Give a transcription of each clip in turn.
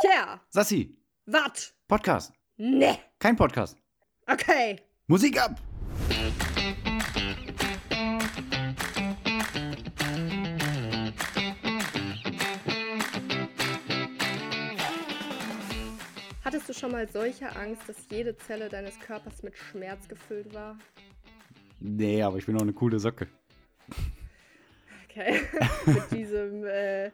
Pierre, Sassi, wat? Podcast. Ne. Kein Podcast. Okay. Musik ab! Hattest du schon mal solche Angst, dass jede Zelle deines Körpers mit Schmerz gefüllt war? Nee, aber ich bin auch eine coole Socke. Okay. mit diesem äh,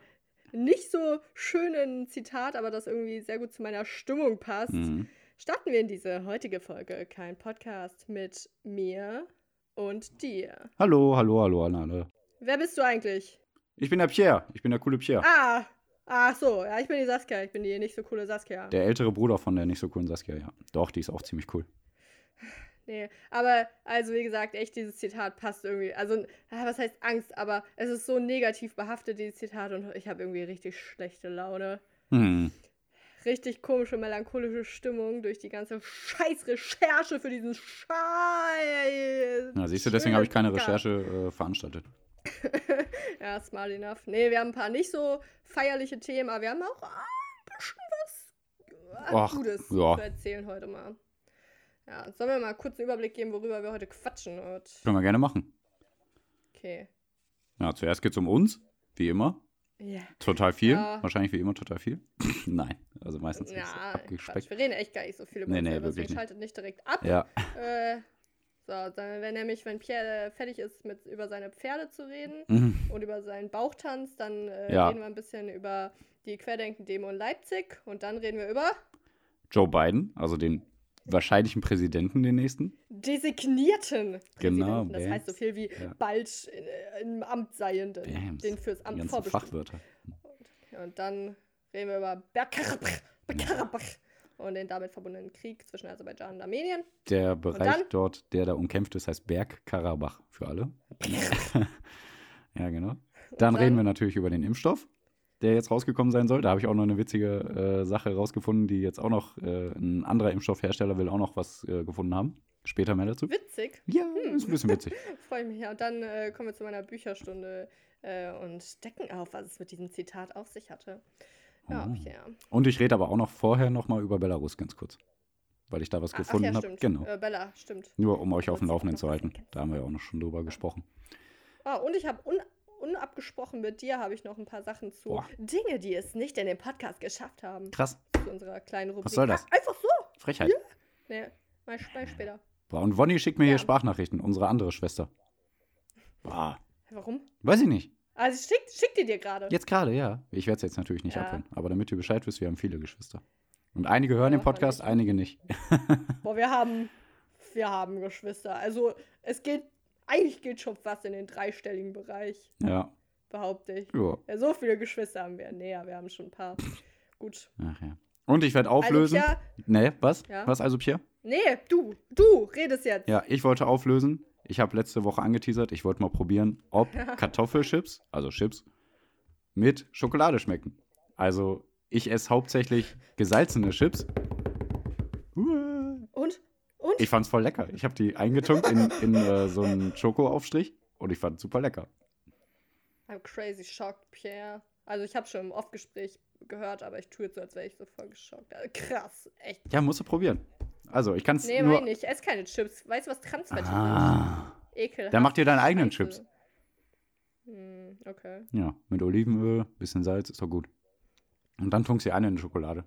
nicht so schönen Zitat, aber das irgendwie sehr gut zu meiner Stimmung passt, Mhm. starten wir in diese heutige Folge. Kein Podcast mit mir und dir. Hallo, hallo, hallo an alle. Wer bist du eigentlich? Ich bin der Pierre. Ich bin der coole Pierre. Ah, ach so, ja, ich bin die Saskia. Ich bin die nicht so coole Saskia. Der ältere Bruder von der nicht so coolen Saskia, ja. Doch, die ist auch ziemlich cool. Nee, aber also wie gesagt, echt dieses Zitat passt irgendwie. Also, ah, was heißt Angst, aber es ist so negativ behaftet, dieses Zitat, und ich habe irgendwie richtig schlechte Laune. Hm. Richtig komische, melancholische Stimmung durch die ganze scheiß Recherche für diesen Scheiß. Na, siehst du, deswegen habe ich keine. Recherche äh, veranstaltet. ja, smart enough. Nee, wir haben ein paar nicht so feierliche Themen, aber wir haben auch ein bisschen was Ach, Gutes ja. zu erzählen heute mal. Ja, sollen wir mal kurz einen Überblick geben, worüber wir heute quatschen? Und, Können wir gerne machen. okay. Ja, zuerst geht's um uns, wie immer. Ja. Total viel. Ja. Wahrscheinlich wie immer total viel. Nein, also meistens Ja, Quatsch. abgespeckt. wir reden echt gar nicht so viel über Nee, uns nee, selber, wirklich schaltet nicht direkt ab. Ja, Äh, so, dann, wenn nämlich, wenn Pierre fertig ist, mit über seine Pferde zu reden Mhm. und über seinen Bauchtanz, dann äh, Ja. reden wir ein bisschen über die Querdenken-Demo in Leipzig und dann reden wir über Joe Biden, also den wahrscheinlichen Präsidenten, den nächsten. designierten Genau, Präsidenten. Das Bams. heißt so viel wie Ja. bald äh, im Amt seienden, Bams. den fürs Amt vorbestimmt. Fachwörter. Ja, und dann reden wir über Bergkarabach, Bergkarabach und den damit verbundenen Krieg zwischen Aserbaidschan und Armenien. Der Bereich dann? dort, der da umkämpft ist, heißt Bergkarabach für alle. ja, genau. Dann, dann? reden wir natürlich über den Impfstoff, der jetzt rausgekommen sein soll. Da habe ich auch noch eine witzige äh, Sache rausgefunden, die jetzt auch noch äh, ein anderer Impfstoffhersteller will auch noch was äh, gefunden haben. Später mehr dazu. Witzig. Ja, ist ein bisschen witzig. Freue ich mich. Ja, und dann äh, kommen wir zu meiner Bücherstunde äh, und decken auf, was es mit diesem Zitat auf sich hatte. Ja, Oh. Pierre. Und ich rede aber auch noch vorher noch mal über Belarus ganz kurz. Weil ich da was Ah, gefunden ja, habe. Genau. Äh, Bella, stimmt. Nur um euch auf dem Laufenden zu halten. Da haben wir ja auch noch schon drüber gesprochen. Ah, und ich habe un unabgesprochen mit dir habe ich noch ein paar Sachen zu Boah. Dinge, die es nicht in den Podcast geschafft haben. Krass. Zu unserer kleinen Rubrik. soll das? Ah, Einfach so. Frechheit. Ja. Nee, mal, mal später. Boah, und Wonny schickt mir Ja. hier Sprachnachrichten, unsere andere Schwester. Boah, Warum? weiß ich nicht. Also schickt, schickt die dir gerade. Jetzt gerade, ja. Ich werde es jetzt natürlich nicht Ja. abhören. Aber damit ihr Bescheid wisst, wir haben viele Geschwister. Und einige hören Ja, den Podcast, einige nicht. Boah, wir haben, wir haben Geschwister. Also es geht, eigentlich geht schon fast in den dreistelligen Bereich, Ja. behaupte ich. ja. Ja, so viele Geschwister haben wir. Nee, ja, wir haben schon ein paar. Gut. Ach ja. Und ich werde auflösen. Also, Pierre, nee, was? Ja? Was also, Pierre? nee, du, du redest jetzt. Ja, ich wollte auflösen. Ich habe letzte Woche angeteasert, ich wollte mal probieren, ob Kartoffelchips, also Chips, mit Schokolade schmecken. Also, ich esse hauptsächlich gesalzene Chips. Und? Ich fand's voll lecker. Ich habe die eingetunkt in, in äh, so einen Schokoaufstrich und ich fand's super lecker. I'm crazy shocked, Pierre. Also ich habe schon im Off-Gespräch gehört, aber ich tue jetzt so, als wäre ich so voll geschockt. Also, krass, echt. Ja, musst du probieren. Also, ich kann's Nee, nur. meine ich. Ich esse keine Chips. Weißt du, was Transfette ah. sind? Ekel. Dann mach dir deine eigenen Chips. Hm, okay. Ja, mit Olivenöl, bisschen Salz, ist doch gut. Und dann tunkst du eine in die Schokolade,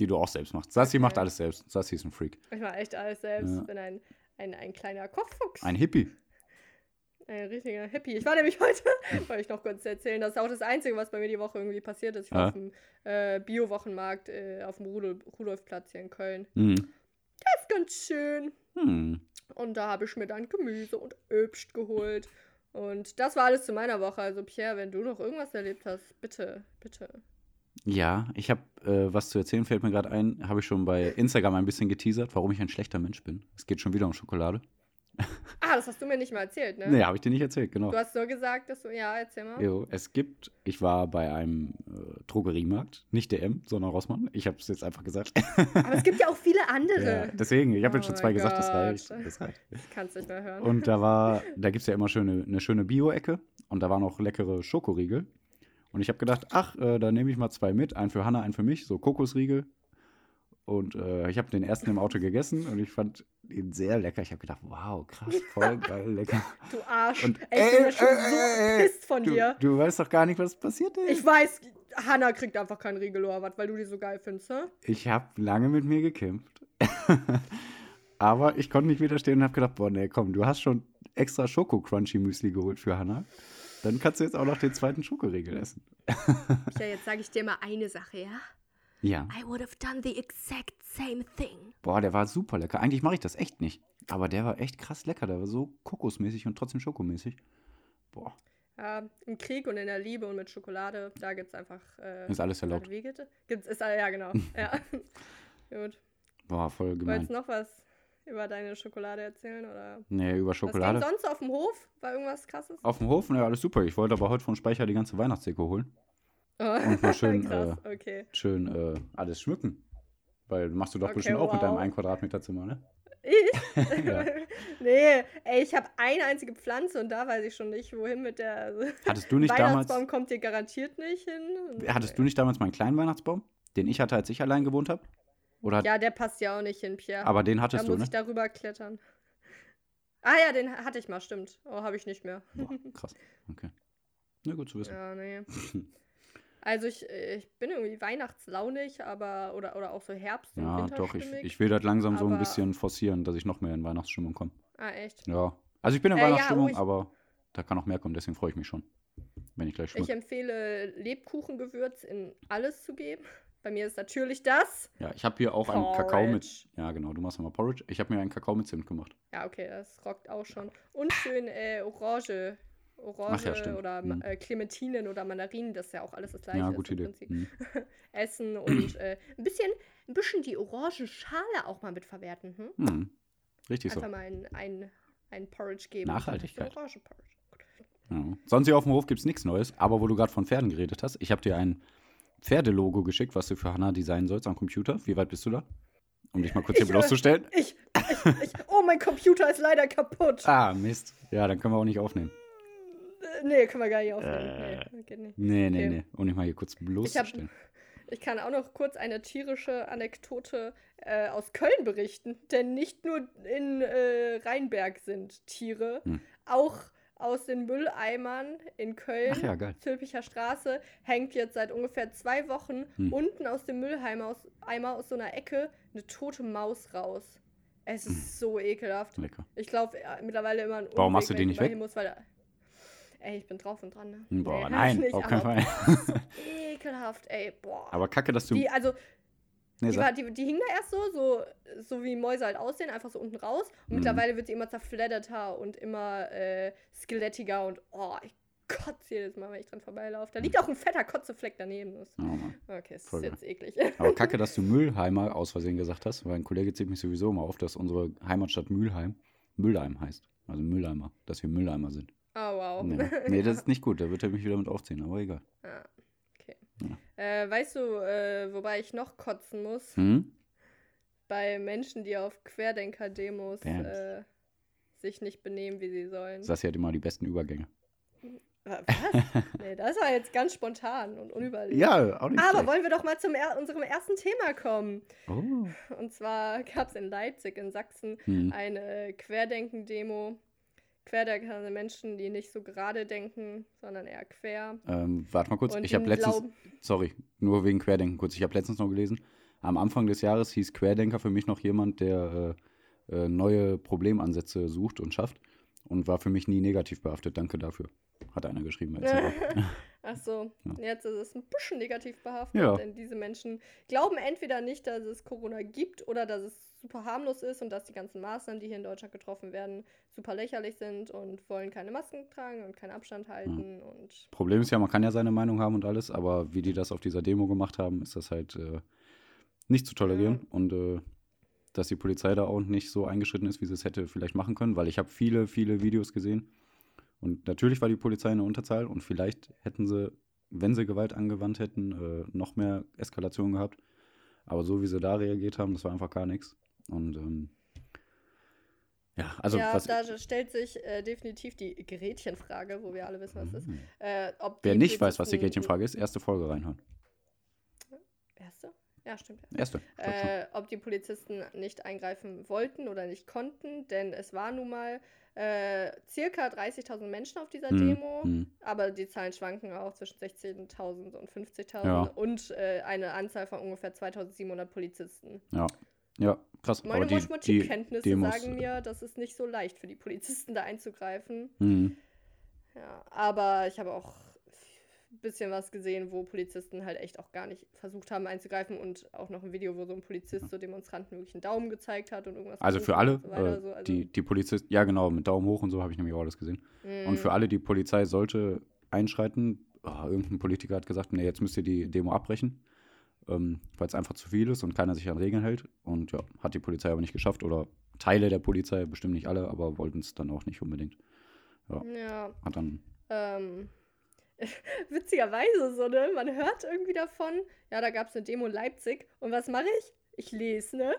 die du auch selbst machst. Sassi Okay. macht alles selbst. Sassi ist ein Freak. Ich mache echt alles selbst. Ja. bin ein, ein, ein kleiner Kochfuchs. Ein Hippie. Ein richtiger Hippie. Ich war nämlich heute, wollte ich noch kurz erzählen, das ist auch das Einzige, was bei mir die Woche irgendwie passiert ist. Ich war Ja. auf dem äh, Bio-Wochenmarkt äh, auf dem Rudolf, Rudolfplatz hier in Köln. Hm. Das ist ganz schön. Hm. Und da habe ich mir dann Gemüse und Obst geholt. Und das war alles zu meiner Woche. Also Pierre, wenn du noch irgendwas erlebt hast, bitte, bitte. Ja, ich habe äh, was zu erzählen, fällt mir gerade ein. Habe ich schon bei Instagram ein bisschen geteasert, warum ich ein schlechter Mensch bin. Es geht schon wieder um Schokolade. Ah, das hast du mir nicht mal erzählt, ne? Nee, habe ich dir nicht erzählt, genau. Du hast nur gesagt, dass du, ja, erzähl mal. Jo, es gibt, ich war bei einem äh, Drogeriemarkt, nicht DM, sondern Rossmann. Ich habe es jetzt einfach gesagt. Aber es gibt ja auch viele andere. ja, deswegen, ich habe Oh jetzt schon zwei gesagt, das Gott. reicht. Das reicht. Ich kann es nicht mehr hören. Und da war, da gibt es ja immer schöne, eine schöne Bio-Ecke und da waren auch leckere Schokoriegel. Und ich habe gedacht, ach, äh, da nehme ich mal zwei mit. Einen für Hanna, einen für mich, so Kokosriegel. Und äh, ich habe den ersten im Auto gegessen und ich fand ihn sehr lecker. Ich habe gedacht, wow, krass, voll geil, lecker. Du Arsch. Und Ey, ich bin ja schon ey, so pisst von du, dir. Du weißt doch gar nicht, was passiert ist. Ich weiß, Hannah kriegt einfach keinen Riegel oder was, weil du die so geil findest, ne? Ich habe lange mit mir gekämpft. Aber ich konnte nicht widerstehen und habe gedacht, boah, nee, komm, du hast schon extra Schoko-Crunchy-Müsli geholt für Hannah. Dann kannst du jetzt auch noch den zweiten Schokoriegel essen. Ja, jetzt sage ich dir mal eine Sache, ja? Ja. I would have done the exact same thing. Boah, der war super lecker. Eigentlich mache ich das echt nicht. Aber der war echt krass lecker. Der war so kokosmäßig und trotzdem schokomäßig. Boah, Ja, Im Krieg und in der Liebe und mit Schokolade, da gibt's einfach. Äh, ist alles erlaubt. Wege. Gibt's, ist, ja, genau. ja. Gut. Boah, voll gemein. Wolltest noch was über deine Schokolade erzählen? Oder Nee, über was Schokolade. ging sonst auf dem Hof? War irgendwas krasses? Auf dem Hof, ja, alles super. Ich wollte aber heute vom Speicher die ganze Weihnachtsdeko holen. Oh, Und mal schön, Krass, okay. Schön äh, alles schmücken. Weil machst du doch Okay, bestimmt auch mit deinem wow. 1 Quadratmeter Zimmer, ne? Ich? Ja. nee, ey, ich habe eine einzige Pflanze und da weiß ich schon nicht, wohin mit der. Also, Hattest du nicht damals, Weihnachtsbaum kommt dir garantiert nicht hin. hattest du nicht damals meinen kleinen Weihnachtsbaum, den ich hatte, als ich allein gewohnt habe? Oder Ja, der passt ja auch nicht hin, Pierre. aber den da hattest du, muss ne? ich darüber klettern. Ah ja, den hatte ich mal, stimmt. Oh, habe ich nicht mehr. Boah, krass. Okay. Na gut zu wissen. Ja, nee. Also ich, ich bin irgendwie weihnachtslaunig, aber oder, oder auch so Herbst und Ja, doch, ich, ich will das langsam so ein bisschen forcieren, dass ich noch mehr in Weihnachtsstimmung komme. Ah, echt? Ja. Also ich bin in Äh, ja, Weihnachtsstimmung, oh, ich- aber da kann noch mehr kommen, deswegen freue ich mich schon. Wenn ich gleich Ich schmücke. empfehle Lebkuchengewürz in alles zu geben. Bei mir ist natürlich das. Ja, ich habe hier auch einen Kakao mit. Porridge. Ja, genau, du machst immer Porridge. Ich habe mir einen Kakao mit Zimt gemacht. Ja, okay, das rockt auch schon. Und schön äh, Orange. Orange ja, oder Mhm. äh, Clementinen oder Mandarinen, das ist ja auch alles das gleiche. ja, gute Idee. Mhm. Essen und äh, ein bisschen, ein bisschen die Orangenschale auch mal mit verwerten. Hm? Mhm. Richtig so. Einfach mal ein, ein, ein Porridge geben. Nachhaltigkeit. Orangenporridge. Ja. Sonst hier auf dem Hof gibt es nichts Neues, aber wo du gerade von Pferden geredet hast, ich habe dir ein Pferdelogo geschickt, was du für Hannah designen sollst am Computer. Wie weit bist du da? Um dich mal kurz hier Ich, äh, bloßzustellen. Ich, ich, ich, oh, mein Computer ist leider kaputt. Ah, Mist. Ja, dann können wir auch nicht aufnehmen. Äh, Nee, können wir gar nicht aufnehmen. Äh. Nee, geht nicht. Nee, nee, Okay. nee. Um dich mal hier kurz bloßzustellen. Ich kann auch noch kurz eine tierische Anekdote äh, aus Köln berichten, denn nicht nur in äh, Rheinberg sind Tiere, Hm. auch aus den Mülleimern in Köln, Ach ja, geil. Zülpicher Straße, hängt jetzt seit ungefähr zwei Wochen Hm. unten aus dem Mülleimer aus, Eimer aus so einer Ecke eine tote Maus raus. Es ist so ekelhaft. Lecker. Ich laufe mittlerweile immer einen Hm. Warum Umweg, machst du ich nicht weg? Muss, weil ey, ich bin drauf und dran. Ne? Boah, Nee, nein, auf keinen Fall. Ekelhaft, ey, boah. Aber kacke, dass du. Die, also, nee, die, war, die, die hing da erst so, so, so wie Mäuse halt aussehen, einfach so unten raus. Und Mhm. mittlerweile wird sie immer zerfledderter und immer äh, skelettiger und oh, ich kotze jedes Mal, wenn ich dran vorbeilaufe. Da liegt auch ein fetter Kotzefleck daneben. Das- oh. Okay, ist Voll jetzt eklig. Aber kacke, dass du Müllheimer aus Versehen gesagt hast, weil ein Kollege zählt mich sowieso immer auf, dass unsere Heimatstadt Mülheim Müllheim heißt. Also Mülleimer, dass wir Mülleimer sind. Oh, wow. Nee, nee das ist nicht gut, da wird er mich wieder mit aufziehen, aber egal. ah, Äh, weißt du, äh, wobei ich noch kotzen muss? Hm? Bei Menschen, die auf Querdenker-Demos äh, sich nicht benehmen, wie sie sollen. Das hat immer die besten Übergänge. Wa- Was? nee, das war jetzt ganz spontan und unüberlegt. Ja, auch nicht Aber schlecht. wollen wir doch mal zum er unserem ersten Thema kommen. Oh. Und zwar gab es in Leipzig in Sachsen Hm. eine Querdenken-Demo. Querdenker sind Menschen, die nicht so gerade denken, sondern eher quer. Ähm, warte mal kurz, Und ich habe letztens, glauben- sorry, nur wegen Querdenken kurz, ich habe letztens noch gelesen, am Anfang des Jahres hieß Querdenker für mich noch jemand, der äh, äh, neue Problemansätze sucht und schafft und war für mich nie negativ behaftet. Danke dafür. Hat einer geschrieben. Ach so, Ja. jetzt ist es ein bisschen negativ behaftet, Ja. denn diese Menschen glauben entweder nicht, dass es Corona gibt oder dass es super harmlos ist und dass die ganzen Maßnahmen, die hier in Deutschland getroffen werden, super lächerlich sind und wollen keine Masken tragen und keinen Abstand halten und Problem ist ja, man kann ja seine Meinung haben und alles, aber wie die das auf dieser Demo gemacht haben, ist das halt äh, nicht zu tolerieren. Und äh, dass die Polizei da auch nicht so eingeschritten ist, wie sie es hätte vielleicht machen können, weil ich habe viele, viele Videos gesehen. Und natürlich war die Polizei in der Unterzahl und vielleicht hätten sie, wenn sie Gewalt angewandt hätten, äh, noch mehr Eskalation gehabt. Aber so wie sie da reagiert haben, das war einfach gar nichts. Und ähm, Ja, also ja, da stellt sich äh, definitiv die Gretchenfrage, wo wir alle wissen, was es ist. Mhm. Äh, Wer nicht weiß, was die Gretchenfrage ist, erste Folge reinhören. Erste? Ja, stimmt. Ja. Erste. Äh, ob die Polizisten nicht eingreifen wollten oder nicht konnten, denn es waren nun mal äh, circa 30.000 Menschen auf dieser Hm, Demo, hm. aber die Zahlen schwanken auch zwischen 16.000 und 50.000 Ja. und äh, eine Anzahl von ungefähr 2.700 Polizisten. Ja. Ja, krass. Meine aber die, die Mathematikkenntnisse Demos, sagen mir, dass es nicht so leicht für die Polizisten da einzugreifen. Mhm. Ja, aber ich habe auch ein bisschen was gesehen, wo Polizisten halt echt auch gar nicht versucht haben einzugreifen und auch noch ein Video, wo so ein Polizist so Demonstranten wirklich einen Daumen gezeigt hat und irgendwas. Also für alle, so äh, so, also, die, die Polizisten, ja genau, mit Daumen hoch und so habe ich nämlich auch alles gesehen. Und für mm, alle, die Polizei sollte einschreiten, oh, irgendein Politiker hat gesagt, nee, jetzt müsst ihr die Demo abbrechen, ähm, weil es einfach zu viel ist und keiner sich an Regeln hält. Und ja, hat die Polizei aber nicht geschafft oder Teile der Polizei, bestimmt nicht alle, aber wollten es dann auch nicht unbedingt. Ja, Hat dann, ähm, witzigerweise so, ne? Man hört irgendwie davon, ja, da gab es eine Demo in Leipzig und was mache ich? Ich lese, ne?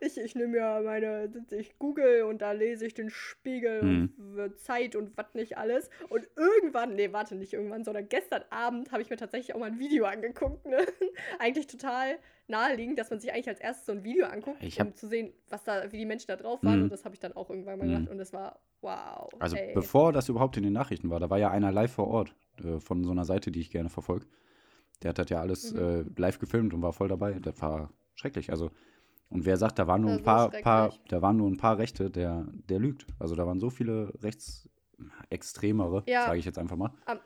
Ich, ich nehme ja meine, ich google und da lese ich den Spiegel Mhm. und Zeit und was nicht alles. Und irgendwann, nee, warte, nicht irgendwann, sondern gestern Abend habe ich mir tatsächlich auch mal ein Video angeguckt, ne? Eigentlich total naheliegend, dass man sich eigentlich als erstes so ein Video anguckt, um zu sehen, was da, wie die Menschen da drauf waren. Mhm. Und das habe ich dann auch irgendwann mal Mhm. gemacht und es war wow. also ey. bevor das überhaupt in den Nachrichten war, da war ja einer live vor Ort äh, von so einer Seite, die ich gerne verfolge. Der hat das ja alles Mhm. äh, live gefilmt und war voll dabei. Das war schrecklich. Also, und wer sagt, da waren nur ein paar, paar, da waren nur ein paar Rechte, der, der lügt. Also da waren so viele rechtsextremere, Ja. sage ich jetzt einfach mal. Am-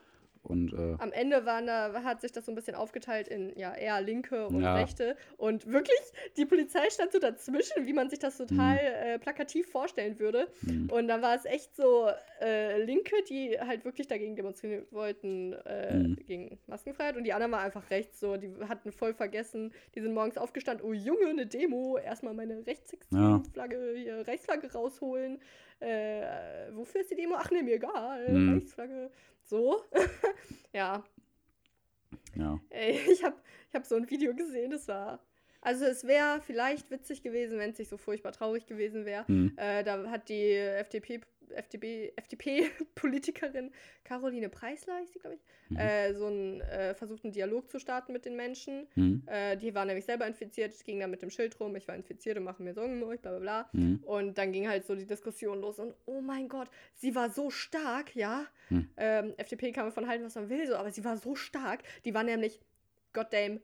und äh, Am Ende waren da, hat sich das so ein bisschen aufgeteilt in ja eher linke und Ja. rechte. Und wirklich, die Polizei stand so dazwischen, wie man sich das total Mhm. äh, plakativ vorstellen würde. mh, Und dann war es echt so äh, Linke, die halt wirklich dagegen demonstrieren wollten, äh, Mhm. gegen Maskenfreiheit. Und die anderen waren einfach rechts so. Die hatten voll vergessen. Die sind morgens aufgestanden. Oh Junge, eine Demo. Erstmal meine rechtsextreme Flagge, hier, Reichsflagge rausholen. Äh, wofür ist die Demo? Ach nee, mir egal. Mhm. So. ja. ja. Ey, ich habe ich hab so ein Video gesehen, das war. Also es wäre vielleicht witzig gewesen, wenn es nicht so furchtbar traurig gewesen wäre. Mh, Äh, da hat die FDP, FDP, FDP-Politikerin Caroline Preisler, sie, glaube ich, Mhm. äh, so einen äh, versucht, einen Dialog zu starten mit den Menschen. mh, Äh, die war nämlich selber infiziert, ging dann mit dem Schild rum, ich war infiziert und mache mir Sorgen um euch, bla bla bla. mh, Und dann ging halt so die Diskussion los und oh mein Gott, sie war so stark, ja. Hm. Ähm, FDP kann man von halten, was man will, so, aber sie war so stark. Die war nämlich, goddamn,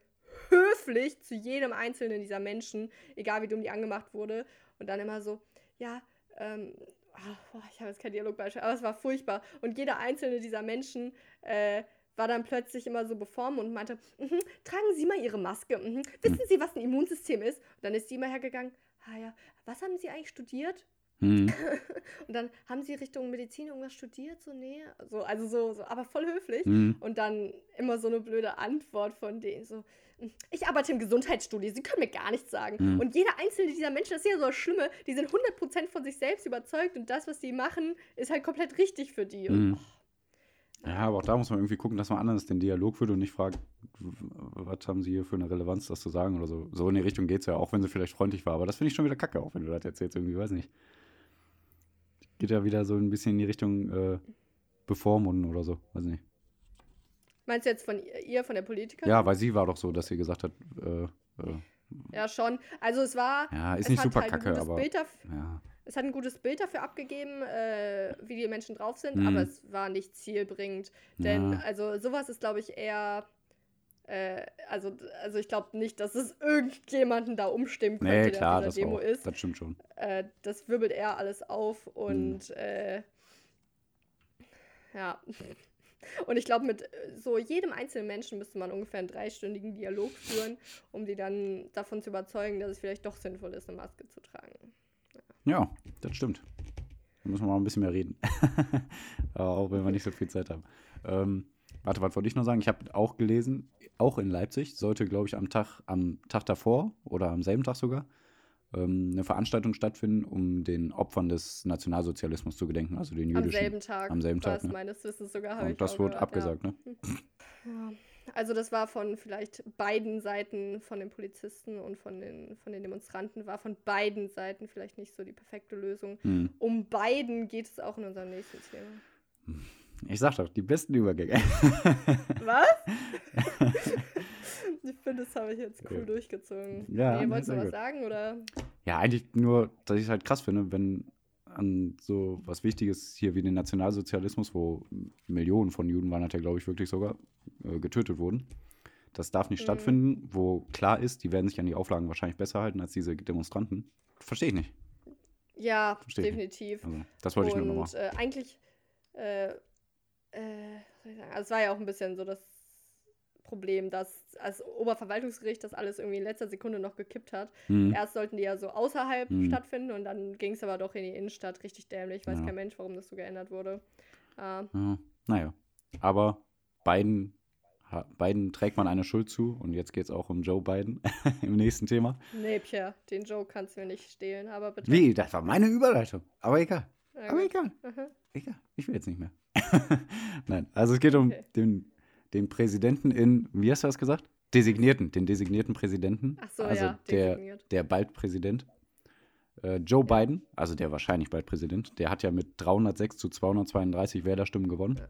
höflich zu jedem einzelnen dieser Menschen, egal wie dumm die angemacht wurde. Und dann immer so, ja, ähm, boah, ich habe jetzt kein Dialogbeispiel, aber es war furchtbar. Und jeder einzelne dieser Menschen äh, war dann plötzlich immer so beformt und meinte, mhm, tragen Sie mal Ihre Maske. Mhm. Wissen Sie, was ein Immunsystem ist? Und dann ist die immer hergegangen, ah ja, was haben Sie eigentlich studiert? mh. Und dann haben sie Richtung Medizin irgendwas studiert, so nee, so, also so, so, aber voll höflich. mh. Und dann immer so eine blöde Antwort von denen, so, ich arbeite im Gesundheitsstudio, sie können mir gar nichts sagen. Mhm. Und jeder einzelne dieser Menschen, das ist ja so das Schlimme, die sind 100% von sich selbst überzeugt und das, was die machen, ist halt komplett richtig für die. Und, Mhm. Ja, aber auch da muss man irgendwie gucken, dass man anders den Dialog führt und nicht fragt, was haben sie hier für eine Relevanz, das zu sagen oder so. So in die Richtung geht es ja, auch wenn sie vielleicht freundlich war. Aber das finde ich schon wieder kacke, auch wenn du das erzählst, irgendwie, weiß nicht. Geht ja wieder so ein bisschen in die Richtung äh, bevormunden oder so, weiß nicht. Meinst du jetzt von ihr, von der Politikerin? Ja, weil sie war doch so, dass sie gesagt hat, äh, äh, Ja, schon. Also es war. ja, ist nicht super halt kacke, aber Bild daf- ja. Es hat ein gutes Bild dafür abgegeben, äh, wie die Menschen drauf sind, Mhm. aber es war nicht zielbringend. Denn, Ja. also, sowas ist, glaube ich, eher. Äh, also, also, ich glaube nicht, dass es irgendjemanden da umstimmen könnte, Nee, der klar, auf das, dieser Demo auch, ist. das stimmt schon. Äh, das wirbelt eher alles auf und Mhm. äh, ja. Und ich glaube, mit äh, so jedem einzelnen Menschen müsste man ungefähr einen dreistündigen Dialog führen, um die dann davon zu überzeugen, dass es vielleicht doch sinnvoll ist, eine Maske zu tragen. Ja, das stimmt. Da müssen wir mal ein bisschen mehr reden. Auch wenn wir nicht so viel Zeit haben. Ähm, warte, was wollte ich noch sagen? Ich habe auch gelesen, auch in Leipzig sollte, glaube ich, am Tag, am Tag davor oder am selben Tag sogar ähm, eine Veranstaltung stattfinden, um den Opfern des Nationalsozialismus zu gedenken, also den Am jüdischen. selben Tag. am selben Tag, ne? meines Wissens sogar. habe Und ich das wurde gehört, abgesagt, ne? Ja. Ja. Also das war von vielleicht beiden Seiten, von den Polizisten und von den, von den Demonstranten, war von beiden Seiten vielleicht nicht so die perfekte Lösung. Hm. Um beiden geht es auch in unserem nächsten Thema. Ich sag doch, die besten Übergänge. Was? ich finde, das habe ich jetzt cool Ja. durchgezogen. Ja, nee, wolltest du was sagen? Oder? Ja, eigentlich nur, dass ich es halt krass finde, wenn an so was Wichtiges hier wie den Nationalsozialismus, wo Millionen von Juden waren, hat ja, glaube ich, wirklich sogar äh, getötet wurden. Das darf nicht Mhm. stattfinden, wo klar ist, die werden sich an die Auflagen wahrscheinlich besser halten als diese Demonstranten. Verstehe ich nicht. Ja, Verstehe ich definitiv. Also, das wollte ich nur und nochmal. äh, eigentlich, äh, äh? Also es war ja auch ein bisschen so das Problem, dass als Oberverwaltungsgericht das alles irgendwie in letzter Sekunde noch gekippt hat. Hm. Erst sollten die ja so außerhalb Mhm. stattfinden und dann ging es aber doch in die Innenstadt. Richtig dämlich. Weiß Ja. kein Mensch, warum das so geändert wurde. Äh, Ja, naja. Aber Biden, ha- Biden trägt man eine Schuld zu und jetzt geht es auch um Joe Biden im nächsten Thema. nee, Pierre, den Joke kannst du mir nicht stehlen, aber bitte. Wie? Das war meine Überleitung. Aber egal. Na Aber gut. egal. Mhm. Egal. Ich will jetzt nicht mehr. Nein, also es geht um Okay. den, den Präsidenten in, wie hast du das gesagt? Designierten, den designierten Präsidenten. Ach so, also ja, der, der bald Präsident. Äh, Joe Biden, also der wahrscheinlich bald Präsident, der hat ja mit 306 zu 232 Wählerstimmen gewonnen.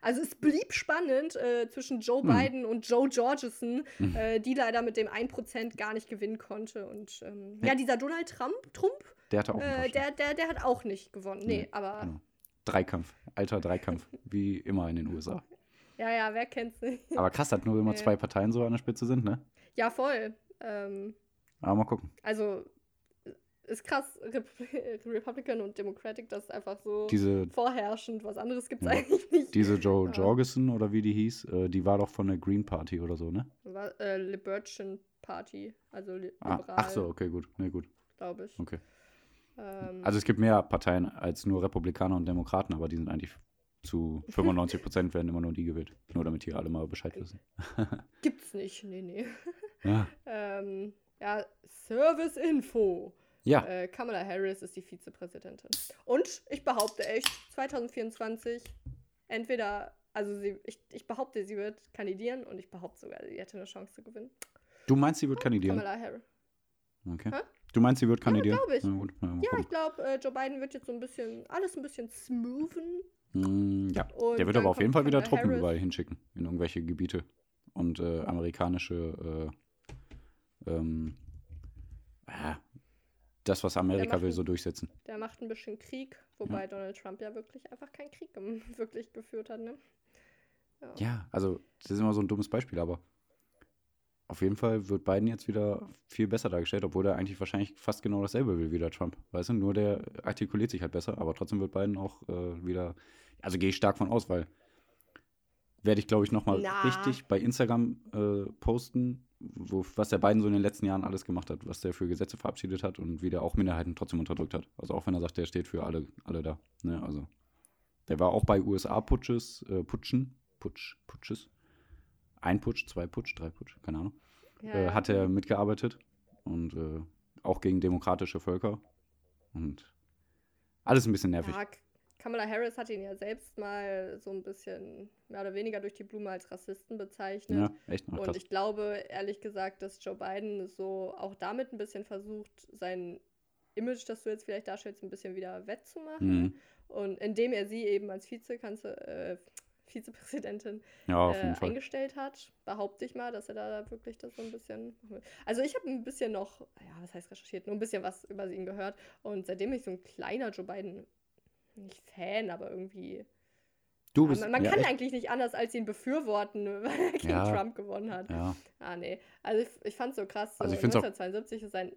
Also es blieb spannend äh, zwischen Joe Hm. Biden und Joe Georgeson, Hm. äh, die leider mit dem 1% gar nicht gewinnen konnte. Und ähm, Nee. ja, dieser Donald Trump, Trump Der hatte auch äh, der, der, der hat auch nicht gewonnen. Nee, Nee, aber Genau. Dreikampf, alter Dreikampf, wie immer in den USA. Ja, ja, wer kennt's nicht? Aber krass, dass nur immer Ja. zwei Parteien so an der Spitze sind, ne? ja, voll. Ähm, Aber mal gucken. also ist krass, Rep Republican und Democratic, das ist einfach so Diese, vorherrschend. Was anderes gibt's Ja. eigentlich nicht. diese Joe. Jorgensen oder wie die hieß, äh, die war doch von der Green Party oder so, ne? War, äh, Liberation Party, also li Ah, liberal, ach so, okay, gut. Nee, gut. glaube ich. Okay. Ähm, Also es gibt mehr Parteien als nur Republikaner und Demokraten, aber die sind eigentlich zu 95 Prozent werden immer nur die gewählt. Nur damit hier alle mal Bescheid wissen. gibt's nicht, nee, nee. Ja. Ähm, ja, Service Info. Ja, Äh, Kamala Harris ist die Vizepräsidentin. Und ich behaupte echt, 2024 entweder, also sie, ich, ich behaupte, sie wird kandidieren und ich behaupte sogar, sie hätte eine Chance zu gewinnen. du meinst, sie wird kandidieren? Kamala Harris. Okay. Hä? Du meinst, sie wird kandidieren? glaub ich. Na ja, Ja, ich glaube, äh, Joe Biden wird jetzt so ein bisschen, alles ein bisschen smoothen. Mm, ja, Und der wird aber auf jeden Fall wieder Kamala Truppen Harris. überall hinschicken, in irgendwelche Gebiete. Und äh, amerikanische, äh, ähm, ja, das, was Amerika will, ein- so durchsetzen. Der macht ein bisschen Krieg, wobei Donald Trump ja wirklich einfach keinen Krieg wirklich geführt hat, ne? Ja, also, das ist immer so ein dummes Beispiel, aber auf jeden Fall wird Biden jetzt wieder viel besser dargestellt, obwohl er eigentlich wahrscheinlich fast genau dasselbe will wie der Trump. Weißt du, nur der artikuliert sich halt besser, aber trotzdem wird Biden auch äh, wieder, also gehe ich stark von aus, weil werde ich, glaube ich, nochmal richtig bei Instagram äh, posten, wo, was der Biden so in den letzten Jahren alles gemacht hat, was der für Gesetze verabschiedet hat und wie der auch Minderheiten trotzdem unterdrückt hat. Also auch wenn er sagt, der steht für alle, alle da. Ne? Also der war auch bei USA-Putsches, äh, Putschen, Putsch, Putsches. Ein Putsch, zwei Putsch, drei Putsch, keine Ahnung. Ja, Äh, hat er mitgearbeitet und äh, auch gegen demokratische Völker. Und alles ein bisschen nervig. Ja, Kamala Harris hat ihn ja selbst mal so ein bisschen mehr oder weniger durch die Blume als Rassisten bezeichnet. Ja, echt? Ach, Und ich glaube, ehrlich gesagt, dass Joe Biden so auch damit ein bisschen versucht, sein Image, das du jetzt vielleicht darstellst, ein bisschen wieder wettzumachen. Mhm. Und indem er sie eben als Vizekanzler, äh, Vizepräsidentin Ja, äh, eingestellt hat, behaupte ich mal, dass er da wirklich das so ein bisschen. Also ich habe ein bisschen noch, ja, was heißt recherchiert, nur ein bisschen was über ihn gehört. Und seitdem ich so ein kleiner Joe Biden, nicht Fan, aber irgendwie. Du bist. man man ja, kann echt? eigentlich nicht anders als ihn befürworten, weil er gegen Ja. Trump gewonnen hat. Ja, Ah, nee. Also ich, ich fand es so krass. So Also ich find's auch- 1972 ist sein.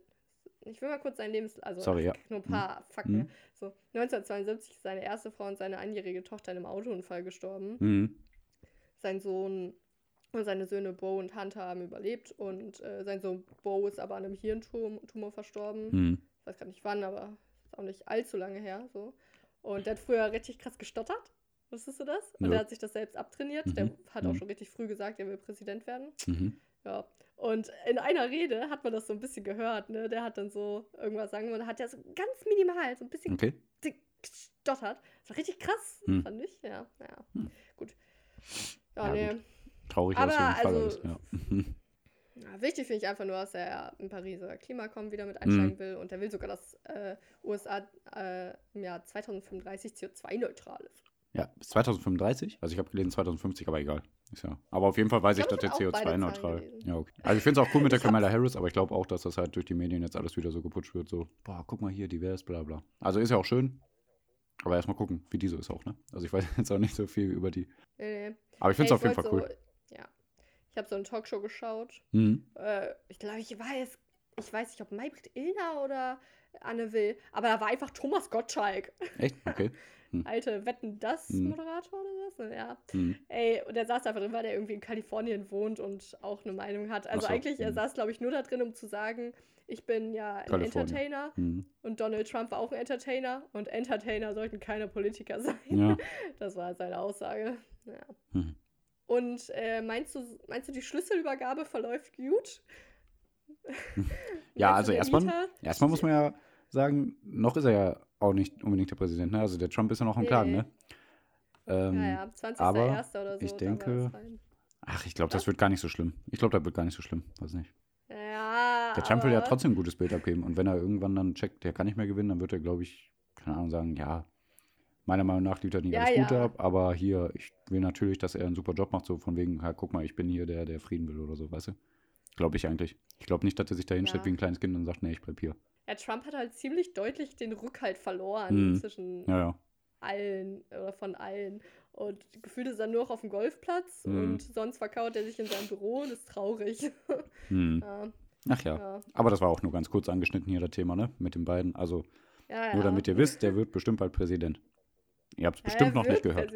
Ich will mal kurz sein Lebens... Also Sorry, ja. nur ein paar Fakten. Mhm. So, 1972 ist seine erste Frau und seine einjährige Tochter in einem Autounfall gestorben. mhm. Sein Sohn und seine Söhne Bo und Hunter haben überlebt und äh, sein Sohn Bo ist aber an einem Hirntumor verstorben. Mhm. Ich weiß gar nicht wann, aber ist auch nicht allzu lange her. So. Und der hat früher richtig krass gestottert. Wusstest du das? Und Nö. der hat sich das selbst abtrainiert. Der Mhm. hat auch Mhm. schon richtig früh gesagt, er will Präsident werden. Mhm. Ja. Und in einer Rede hat man das so ein bisschen gehört, ne? Der hat dann so irgendwas sagen wollen, hat ja so ganz minimal, so ein bisschen Okay. gestottert. Das war richtig krass, Hm. fand ich. Ja, naja. Hm. Gut. Ja, Ja, nee. gut. traurig Aber also- alles. Ja. Ja, wichtig finde ich einfach nur, dass er im Pariser Klimakommen wieder mit einsteigen Mhm. will und er will sogar, dass äh, USA äh, im Jahr 2035 CO2-neutral ist. ja, bis 2035. Also ich habe gelesen 2050, aber egal. Ist ja. Aber auf jeden Fall weiß Ich ich, dass der hab auch beide Zahlen CO2-neutral. gelesen. Ja, okay. Also ich finde es auch cool mit der Kamala Harris, aber ich glaube auch, dass das halt durch die Medien jetzt alles wieder so geputscht wird. So, boah, guck mal hier, divers, bla bla. Also ist ja auch schön. Aber erstmal gucken, wie die so ist auch, ne? Also ich weiß jetzt auch nicht so viel über die. Nee. Aber ich finde es Hey, auf jeden Fall cool. So, ja. Ich habe so eine Talkshow geschaut. Mhm. Äh, ich glaube, ich weiß, ich weiß nicht, ob Maybrit Illner oder Anne Will, aber da war einfach Thomas Gottschalk. Echt? Okay. Alte Wetten das Mhm. Moderator oder was? Ja. Mhm. Ey, und der saß einfach drin, weil der irgendwie in Kalifornien wohnt und auch eine Meinung hat. Also so, eigentlich, er mhm. saß, glaube ich, nur da drin, um zu sagen, ich bin ja ein Kalifornien. Entertainer Mhm. und Donald Trump war auch ein Entertainer und Entertainer sollten keine Politiker sein. Ja. Das war seine Aussage. Ja. Und äh, meinst, du, meinst du, die Schlüsselübergabe verläuft gut? Ja, also erstmal, erstmal muss man ja sagen, noch ist er ja auch nicht unbedingt der Präsident. Ne? Also der Trump ist ja noch am Nee, ne? Ähm, Ja, ja, 20.01. aber oder so. ich denke-. Ach, ich glaube, das wird gar nicht so schlimm. Ich glaube, das wird gar nicht so schlimm. Weiß nicht. Ja, Der Trump will ja trotzdem ein gutes Bild abgeben. Und wenn er irgendwann dann checkt, der kann nicht mehr gewinnen, dann wird er, glaube ich, keine Ahnung, sagen, ja, meiner Meinung nach liefert nicht Ja, alles Gute ja. ab, aber hier, ich will natürlich, dass er einen super Job macht, so von wegen, ja, guck mal, ich bin hier der, der Frieden will oder so, weißt du? Glaube ich eigentlich. Ich glaube nicht, dass er sich da hinstellt wie ein kleines Kind und sagt, nee, ich bleib hier. Ja, Trump hat halt ziemlich deutlich den Rückhalt verloren Mhm. zwischen Ja, ja. allen oder von allen. Und gefühlt ist er nur noch auf dem Golfplatz Mhm. und sonst verkauft er sich in seinem Büro und ist traurig. Hm. ja, Ach ja. Aber das war auch nur ganz kurz angeschnitten hier, das Thema, ne? Mit den beiden. Also, nur damit ihr wisst, der wird bestimmt bald Präsident. Ihr habt es bestimmt noch nicht gehört.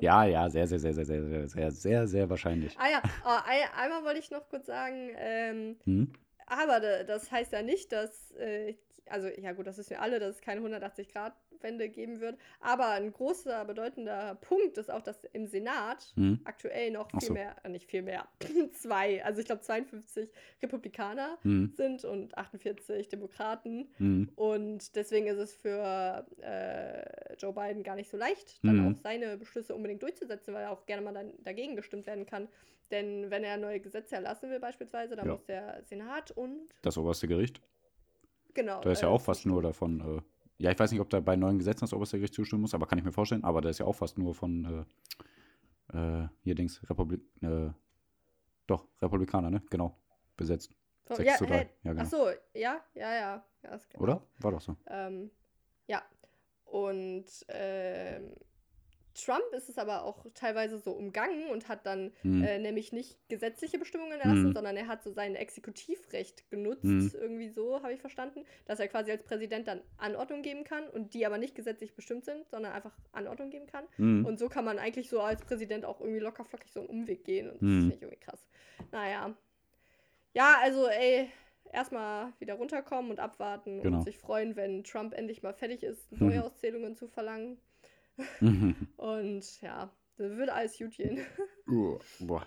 Ja, ja, sehr, sehr, sehr, sehr, sehr, sehr, sehr, sehr, sehr wahrscheinlich. Ah ja, ein, einmal wollte ich noch kurz sagen, ähm, Hm? Aber da- das heißt ja nicht, dass, äh, also ja gut, das wissen wir alle, dass es keine 180-Grad-Wende geben wird, aber ein großer, bedeutender Punkt ist auch, dass im Senat Hm? aktuell noch Ach viel so. mehr, äh, nicht viel mehr, zwei, also ich glaube 52 Republikaner Hm? sind und 48 Demokraten. Hm? Und deswegen ist es für äh, Joe Biden gar nicht so leicht, dann Mhm. auch seine Beschlüsse unbedingt durchzusetzen, weil auch gerne mal dann dagegen gestimmt werden kann. Denn wenn er neue Gesetze erlassen will, beispielsweise, dann Ja. muss der Senat und Das oberste Gericht. Genau. Da ist ja äh, auch fast nur davon. Äh, ja, ich weiß nicht, ob da bei neuen Gesetzen das oberste Gericht zustimmen muss, aber kann ich mir vorstellen. Aber da ist ja auch fast nur von äh, äh, hier Dings, Republik. Äh, doch, Republikaner, ne? Genau. Besetzt. Oh, 6 ja, zu 3. hey, Ja, genau. Ach so, ja, ja, ja. ja Oder? auch. War doch so. Ähm, ja. Und ähm, Trump ist es aber auch teilweise so umgangen und hat dann Hm. äh, nämlich nicht gesetzliche Bestimmungen erlassen, Mhm. sondern er hat so sein Exekutivrecht genutzt, Mhm. irgendwie so, habe ich verstanden, dass er quasi als Präsident dann Anordnung geben kann und die aber nicht gesetzlich bestimmt sind, sondern einfach Anordnung geben kann. Hm. Und so kann man eigentlich so als Präsident auch irgendwie locker flockig so einen Umweg gehen. Und das Mhm. finde ich irgendwie krass. Naja. Ja, also ey, erstmal wieder runterkommen und abwarten Genau. und sich freuen, wenn Trump endlich mal fertig ist, Mhm. Neuauszählungen zu verlangen. Und ja, dann wird alles gut gehen. Uh, Boah.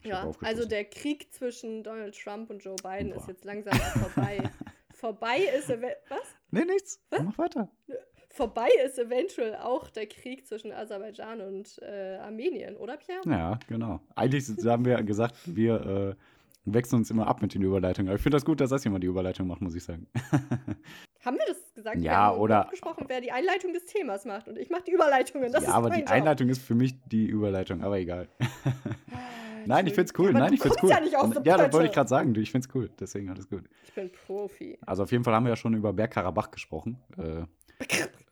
Ich Ja, also der Krieg zwischen Donald Trump und Joe Biden Boah. ist jetzt langsam vorbei. vorbei ist was? Nee, nichts. Mach weiter. Vorbei ist eventuell auch der Krieg zwischen Aserbaidschan und äh, Armenien, oder Pierre? Ja, genau. Eigentlich haben wir gesagt, wir äh, wechseln uns immer ab mit den Überleitungen. Aber ich finde das gut, dass das jemand die Überleitung macht, muss ich sagen. Haben wir das gesagt? Ja, wir haben oder- gesprochen, wer die Einleitung des Themas macht und ich mache die Überleitungen. Das ja, aber die Job. Einleitung ist für mich die Überleitung, aber egal. Ah, Nein, ich find's cool. Ja, Nein, ich find's cool. Ja, nicht aus ja, das wollte ich gerade sagen. Ich find's cool. Deswegen alles gut. Ich bin Profi. Also auf jeden Fall haben wir ja schon über Bergkarabach gesprochen. Äh,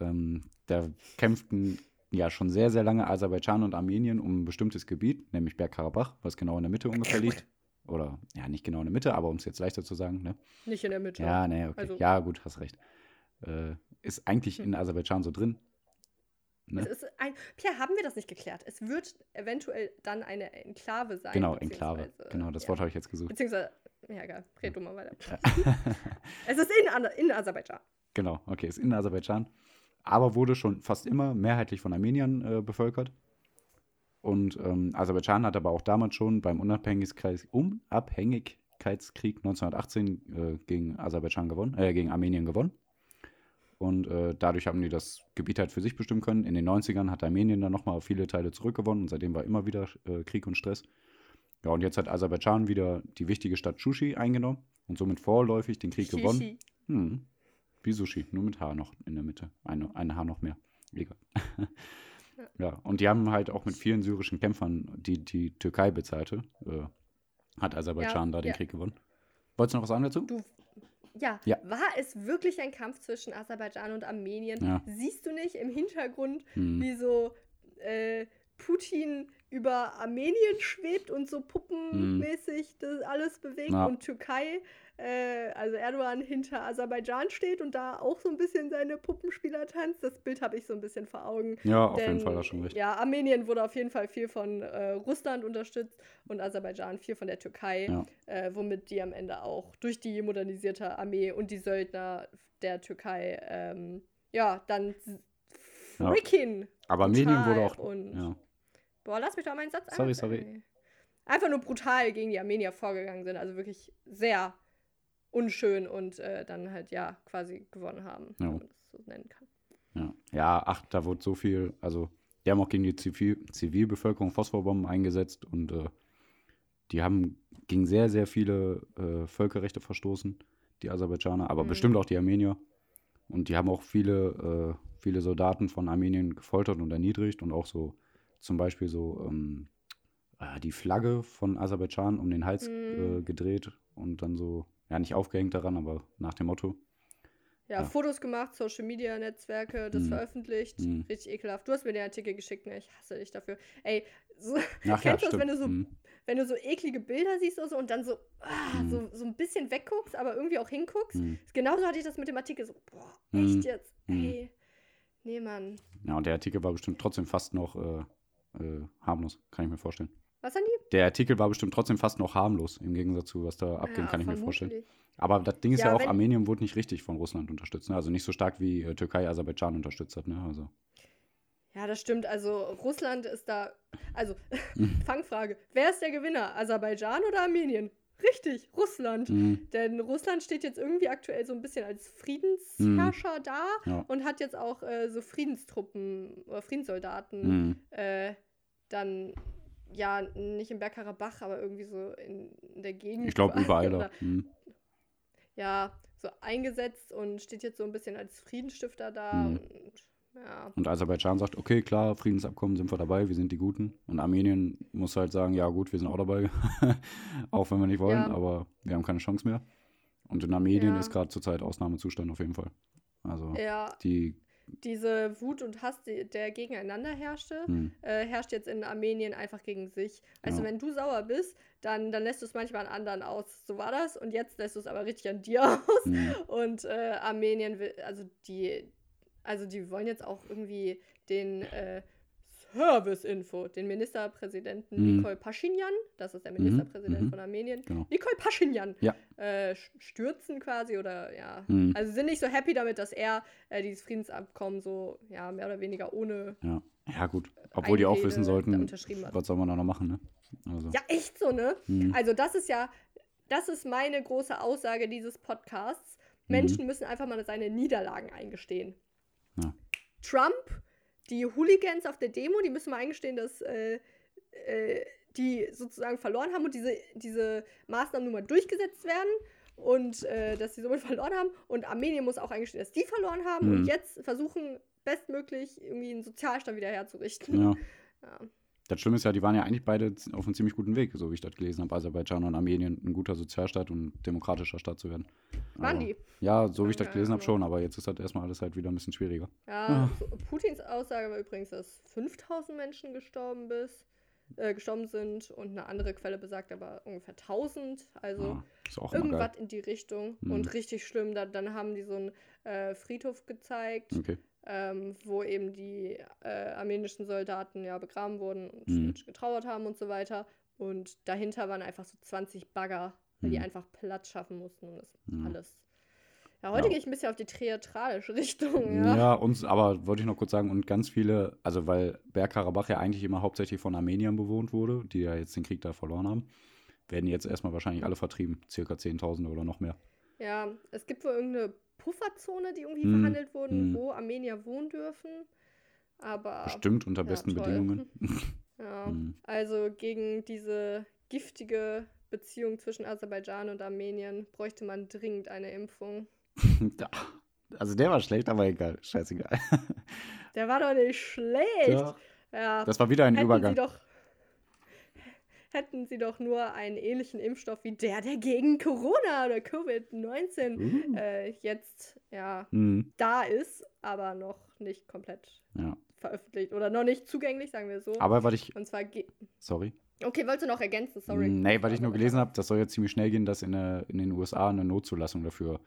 ähm, da kämpften ja schon sehr, sehr lange Aserbaidschan und Armenien um ein bestimmtes Gebiet, nämlich Bergkarabach, was genau in der Mitte ungefähr liegt. Oder, ja, nicht genau in der Mitte, aber um es jetzt leichter zu sagen, ne? Nicht in der Mitte. Ja, nee, okay. Also- ja, gut, hast recht. Äh, ist eigentlich in Aserbaidschan so drin. Ne? Es ist ein, Pierre, haben wir das nicht geklärt? Es wird eventuell dann eine Enklave sein. Genau, Enklave. Genau, das ja. Wort habe ich jetzt gesucht. Beziehungsweise, ja, egal, red du mal weiter. es ist in, in Aserbaidschan. Genau, okay, ist in Aserbaidschan. Aber wurde schon fast immer mehrheitlich von Armeniern äh, bevölkert. Und ähm, Aserbaidschan hat aber auch damals schon beim Unabhängigkeits Unabhängigkeitskrieg 1918 äh, gegen Aserbaidschan gewonnen, äh, gegen Armenien gewonnen. Und äh, dadurch haben die das Gebiet halt für sich bestimmen können. In den 90ern hat Armenien dann nochmal viele Teile zurückgewonnen und seitdem war immer wieder äh, Krieg und Stress. Ja, und jetzt hat Aserbaidschan wieder die wichtige Stadt Shushi eingenommen und somit vorläufig den Krieg gewonnen. Shishi. Hm. Wie Sushi, nur mit Haar noch in der Mitte. Eine, ein Haar noch mehr. Egal. ja, und die haben halt auch mit vielen syrischen Kämpfern, die die Türkei bezahlte, äh, hat Aserbaidschan Ja, da den ja. Krieg gewonnen. Wolltest du noch was sagen dazu? Du, ja, Ja. war es wirklich ein Kampf zwischen Aserbaidschan und Armenien? Ja. Siehst du nicht im Hintergrund, Hm. wie so äh, Putin über Armenien schwebt und so puppenmäßig das alles bewegt Hm. Ja. und Türkei, äh, also Erdogan hinter Aserbaidschan steht und da auch so ein bisschen seine Puppenspieler tanzt. Das Bild habe ich so ein bisschen vor Augen. Ja, auf Denn, jeden Fall, hast schon recht. Ja, Armenien wurde auf jeden Fall viel von äh, Russland unterstützt und Aserbaidschan viel von der Türkei, Ja. äh, womit die am Ende auch durch die modernisierte Armee und die Söldner der Türkei ähm, ja dann s- Ja. freaking Aber Armenien wurde auch. und Ja. Boah, lass mich doch meinen Satz Sorry, ein- sorry. Einfach nur brutal gegen die Armenier vorgegangen sind, also wirklich sehr unschön und äh, dann halt ja quasi gewonnen haben, Ja. wenn man das so nennen kann. Ja. ja, ach, da wurde so viel. Also, die haben auch gegen die Zivil Zivilbevölkerung Phosphorbomben eingesetzt und äh, die haben gegen sehr, sehr viele äh, Völkerrechte verstoßen, die Aserbaidschaner, aber Mhm. bestimmt auch die Armenier. Und die haben auch viele, äh, viele Soldaten von Armenien gefoltert und erniedrigt und auch so zum Beispiel so ähm, äh, die Flagge von Aserbaidschan um den Hals Mhm. äh, gedreht und dann so, ja, nicht aufgehängt daran, aber nach dem Motto. Ja, Ja. Fotos gemacht, Social Media Netzwerke, das Mhm. veröffentlicht. Mhm. Richtig ekelhaft. Du hast mir den Artikel geschickt, ne? Ich hasse dich dafür. Ey, so, Ach ja, Kennst du das, wenn du so- Mhm. wenn du so eklige Bilder siehst oder so und dann so, ah, Mhm. so, so ein bisschen wegguckst, aber irgendwie auch hinguckst? Mhm. Genauso hatte ich das mit dem Artikel so, boah, Mhm. echt jetzt? Mhm. Ey. Nee, Mann. Ja, und der Artikel war bestimmt trotzdem fast noch äh, äh, harmlos, kann ich mir vorstellen. Was haben die? Der Artikel war bestimmt trotzdem fast noch harmlos, im Gegensatz zu was da abging, Ja, kann ich mir vorstellen. Aber das Ding ist ja, Ja, auch, Armenien wurde nicht richtig von Russland unterstützt. Ne? Also nicht so stark wie äh, Türkei Aserbaidschan unterstützt hat. Ne? Also, Ja, das stimmt. Also Russland ist da. Also, Mhm. Fangfrage. Wer ist der Gewinner? Aserbaidschan oder Armenien? Richtig, Russland. mhm. Denn Russland steht jetzt irgendwie aktuell so ein bisschen als Friedensherrscher da Ja. und hat jetzt auch äh, so Friedenstruppen oder Friedenssoldaten Mhm. äh, dann, ja, nicht im Bergkarabach, aber irgendwie so in, in der Gegend. Ich glaube, überall oder-. Mhm. Ja, so eingesetzt und steht jetzt so ein bisschen als Friedensstifter da. Mhm. Und, ja, Und Aserbaidschan sagt, okay, klar, Friedensabkommen sind wir dabei, wir sind die Guten. Und Armenien muss halt sagen, ja gut, wir sind auch dabei, auch wenn wir nicht wollen, Ja. aber wir haben keine Chance mehr. Und in Armenien Ja. ist gerade zurzeit Ausnahmezustand auf jeden Fall. Also die, diese Wut und Hass, die, der gegeneinander herrschte, hm, äh, herrscht jetzt in Armenien einfach gegen sich. Also Ja. wenn du sauer bist, dann, dann lässt du es manchmal an anderen aus. So war das. Und jetzt lässt du es aber richtig an dir aus. hm, Und äh, Armenien will, also die, also die wollen jetzt auch irgendwie den äh, Service-Info, den Ministerpräsidenten Mhm. Nikol Pashinyan, das ist der Mhm, Ministerpräsident mhm. von Armenien, genau. Nikol Pashinyan, Ja. äh, stürzen quasi oder ja. Hm, Also sind nicht so happy damit, dass er äh, dieses Friedensabkommen so, ja, mehr oder weniger ohne. ja. ja, gut. Obwohl die auch wissen sollten, was soll man da noch machen, ne? Also, Ja, echt so, ne? hm, Also, das ist ja, das ist meine große Aussage dieses Podcasts. Mhm. Menschen müssen einfach mal seine Niederlagen eingestehen. Ja. Trump, die Hooligans auf der Demo, die müssen mal eingestehen, dass äh, äh, die sozusagen verloren haben und diese, diese Maßnahmen nun mal durchgesetzt werden und äh, dass sie somit verloren haben. Und Armenien muss auch eingestehen, dass die verloren haben Mhm. und jetzt versuchen, bestmöglich irgendwie einen Sozialstaat wieder herzurichten. ja. Ja. Das Schlimme ist ja, die waren ja eigentlich beide auf einem ziemlich guten Weg, so wie ich das gelesen habe. Aserbaidschan und Armenien, ein guter Sozialstaat und demokratischer Staat zu werden. Waren die? Ja, so wie ich das Keine gelesen habe, schon, aber jetzt ist das erstmal alles halt wieder ein bisschen schwieriger. Ja, Ah. Putins Aussage war übrigens, dass 5000 Menschen gestorben, bis, äh, gestorben sind und eine andere Quelle besagt aber ungefähr 1000. Also geil. irgendwas in die Richtung. Mhm. Und richtig schlimm, da, dann haben die so einen äh, Friedhof gezeigt, Okay. Ähm, wo eben die äh, armenischen Soldaten ja begraben wurden und Mhm. getrauert haben und so weiter. Und dahinter waren einfach so 20 Bagger, weil die Mhm. einfach Platz schaffen mussten und das Ja. alles. Ja, heute Ja. gehe ich ein bisschen auf die theatralische Richtung. Ja, Ja. uns, aber wollte ich noch kurz sagen, und ganz viele, also weil Bergkarabach ja eigentlich immer hauptsächlich von Armeniern bewohnt wurde, die ja jetzt den Krieg da verloren haben, werden jetzt erstmal wahrscheinlich alle vertrieben. Circa 10.000 oder noch mehr. Ja, es gibt wohl irgendeine Pufferzone, die irgendwie Hm, verhandelt wurden, hm. wo Armenier wohnen dürfen. Aber Bestimmt unter ja, besten toll. Bedingungen. ja, Hm. also gegen diese giftige Beziehung zwischen Aserbaidschan und Armenien bräuchte man dringend eine Impfung. Ja. Also der war schlecht, aber egal. Scheißegal. Der war doch nicht schlecht. Ja. Ja, Das war wieder ein hätten Übergang. Sie doch, hätten sie doch nur einen ähnlichen Impfstoff wie der, der gegen Corona oder Covid-19 Uh. äh, jetzt ja Mhm. da ist, aber noch nicht komplett Ja. veröffentlicht oder noch nicht zugänglich, sagen wir so. Aber weil ich, Und zwar sorry. Okay, wolltest du noch ergänzen? Sorry. Mm, Nee, weil ich nur gelesen habe, das soll jetzt ziemlich schnell gehen, dass in, der, in den USA eine Notzulassung dafür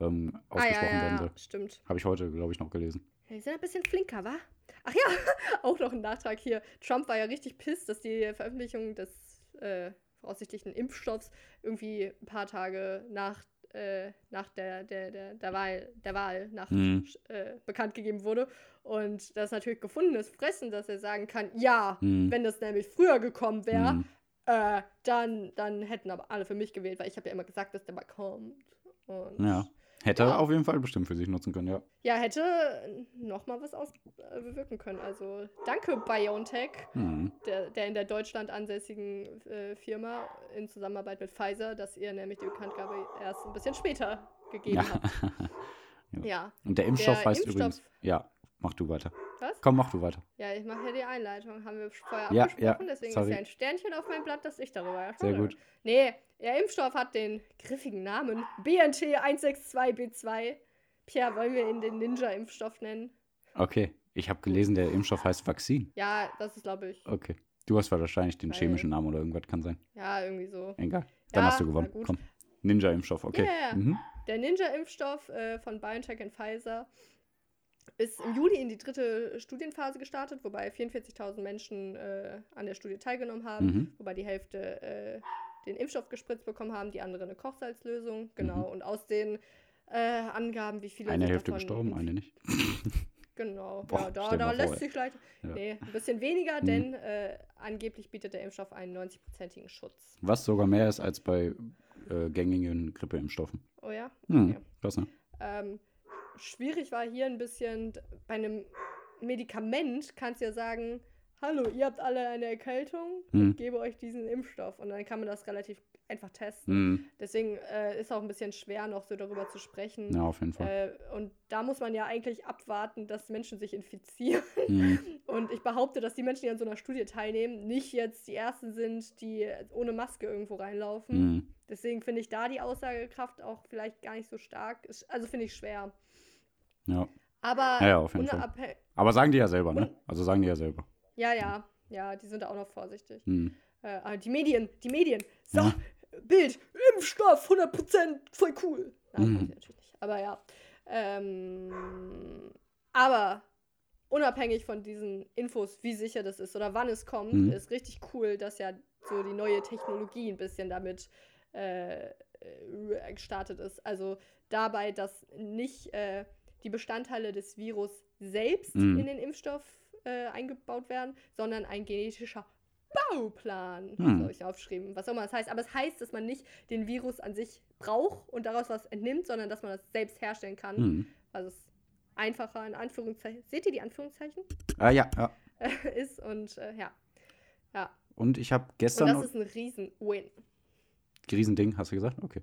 ähm, Ah, ja, ausgesprochen ja, werden ja, soll. stimmt. Habe ich heute, glaube ich, noch gelesen. Die sind ein bisschen flinker, wa? Ach ja, auch noch ein Nachtrag hier. Trump war ja richtig pisst, dass die Veröffentlichung des äh, voraussichtlichen Impfstoffs irgendwie ein paar Tage nach, äh, nach der, der, der, der Wahl, der Wahl nach, Mhm. äh, bekannt gegeben wurde. Und das ist natürlich gefundenes Fressen, dass er sagen kann, ja, Mhm. wenn das nämlich früher gekommen wäre, Mhm. äh, dann, dann hätten aber alle für mich gewählt, weil ich habe ja immer gesagt, dass der mal kommt. Und Ja. Hätte Ja. auf jeden Fall bestimmt für sich nutzen können, ja. ja, hätte noch mal was aus äh, bewirken können. Also danke BioNTech, Mhm. der, der in der Deutschland ansässigen äh, Firma in Zusammenarbeit mit Pfizer, dass ihr nämlich die Bekanntgabe erst ein bisschen später gegeben Ja. habt. Ja. Ja. Und der Impfstoff Der heißt Impfstoff- übrigens. Ja, mach du weiter. Was? Komm, mach du weiter. Ja, ich mache ja die Einleitung. Haben wir vorher Ja, abgesprochen, ja, deswegen sorry. ist ja ein Sternchen auf meinem Blatt, dass ich darüber Sehr erzähle. gut. Nee, der Impfstoff hat den griffigen Namen BNT162b2. Pierre, wollen wir ihn den Ninja-Impfstoff nennen? Okay. Ich habe gelesen, der Impfstoff heißt Vakzin. Ja, das ist, glaube ich, Okay. Du hast wahrscheinlich den Weil- chemischen Namen oder irgendwas kann sein. ja, irgendwie so. Egal. Dann Ja, hast du gewonnen. Komm. Ninja-Impfstoff, okay. Yeah. Mhm. Der Ninja-Impfstoff äh, von BioNTech und Pfizer ist im Juli in die dritte Studienphase gestartet, wobei 44.000 Menschen äh, an der Studie teilgenommen haben, Mhm. wobei die Hälfte äh, den Impfstoff gespritzt bekommen haben, die andere eine Kochsalzlösung. Genau. Und aus den äh, Angaben, wie viele Mhm. Eine Hälfte gestorben, eine nicht. Genau. Boah, ja, da, da lässt vor, sich leicht. Ja. Nee, ein bisschen weniger, Mhm. denn äh, angeblich bietet der Impfstoff einen 90-prozentigen Schutz. Was sogar mehr ist als bei äh, gängigen Grippeimpfstoffen. Oh ja? Hm, Okay. krass, ne? Ähm, schwierig war hier ein bisschen, bei einem Medikament kannst du ja sagen, hallo, ihr habt alle eine Erkältung, Hm. ich gebe euch diesen Impfstoff. Und dann kann man das relativ einfach testen. Hm. Deswegen äh, ist auch ein bisschen schwer, noch so darüber zu sprechen. Ja, auf jeden Fall. Äh, und da muss man ja eigentlich abwarten, dass Menschen sich infizieren. Hm. Und ich behaupte, dass die Menschen, die an so einer Studie teilnehmen, nicht jetzt die Ersten sind, die ohne Maske irgendwo reinlaufen. Hm. Deswegen finde ich da die Aussagekraft auch vielleicht gar nicht so stark. Also finde ich schwer. Ja. Aber Ja, ja, auf jeden Fall. Aber sagen die ja selber, ne? Also sagen die ja selber. Ja, ja, ja, die sind da auch noch vorsichtig. Hm. Äh, die Medien, die Medien. So, Ja. Bild, Impfstoff, 100%, voll cool. Nein, ich natürlich nicht. Aber ja. Ähm, aber unabhängig von diesen Infos, wie sicher das ist oder wann es kommt, Mhm. ist richtig cool, dass ja so die neue Technologie ein bisschen damit äh, äh, gestartet ist. Also dabei, dass nicht äh, die Bestandteile des Virus selbst Mhm. in den Impfstoff äh, eingebaut werden, sondern ein genetischer Bauplan, Hm. habe ich aufgeschrieben, was auch immer das heißt. Aber es heißt, dass man nicht den Virus an sich braucht und daraus was entnimmt, sondern dass man das selbst herstellen kann. Hm. Also es einfacher in Anführungszeichen. Seht ihr die Anführungszeichen? Ah, ja, ja. ist und äh, ja. Ja. Und ich habe Und gestern das noch. ist ein Riesen-Win. Riesending, hast du gesagt? Okay.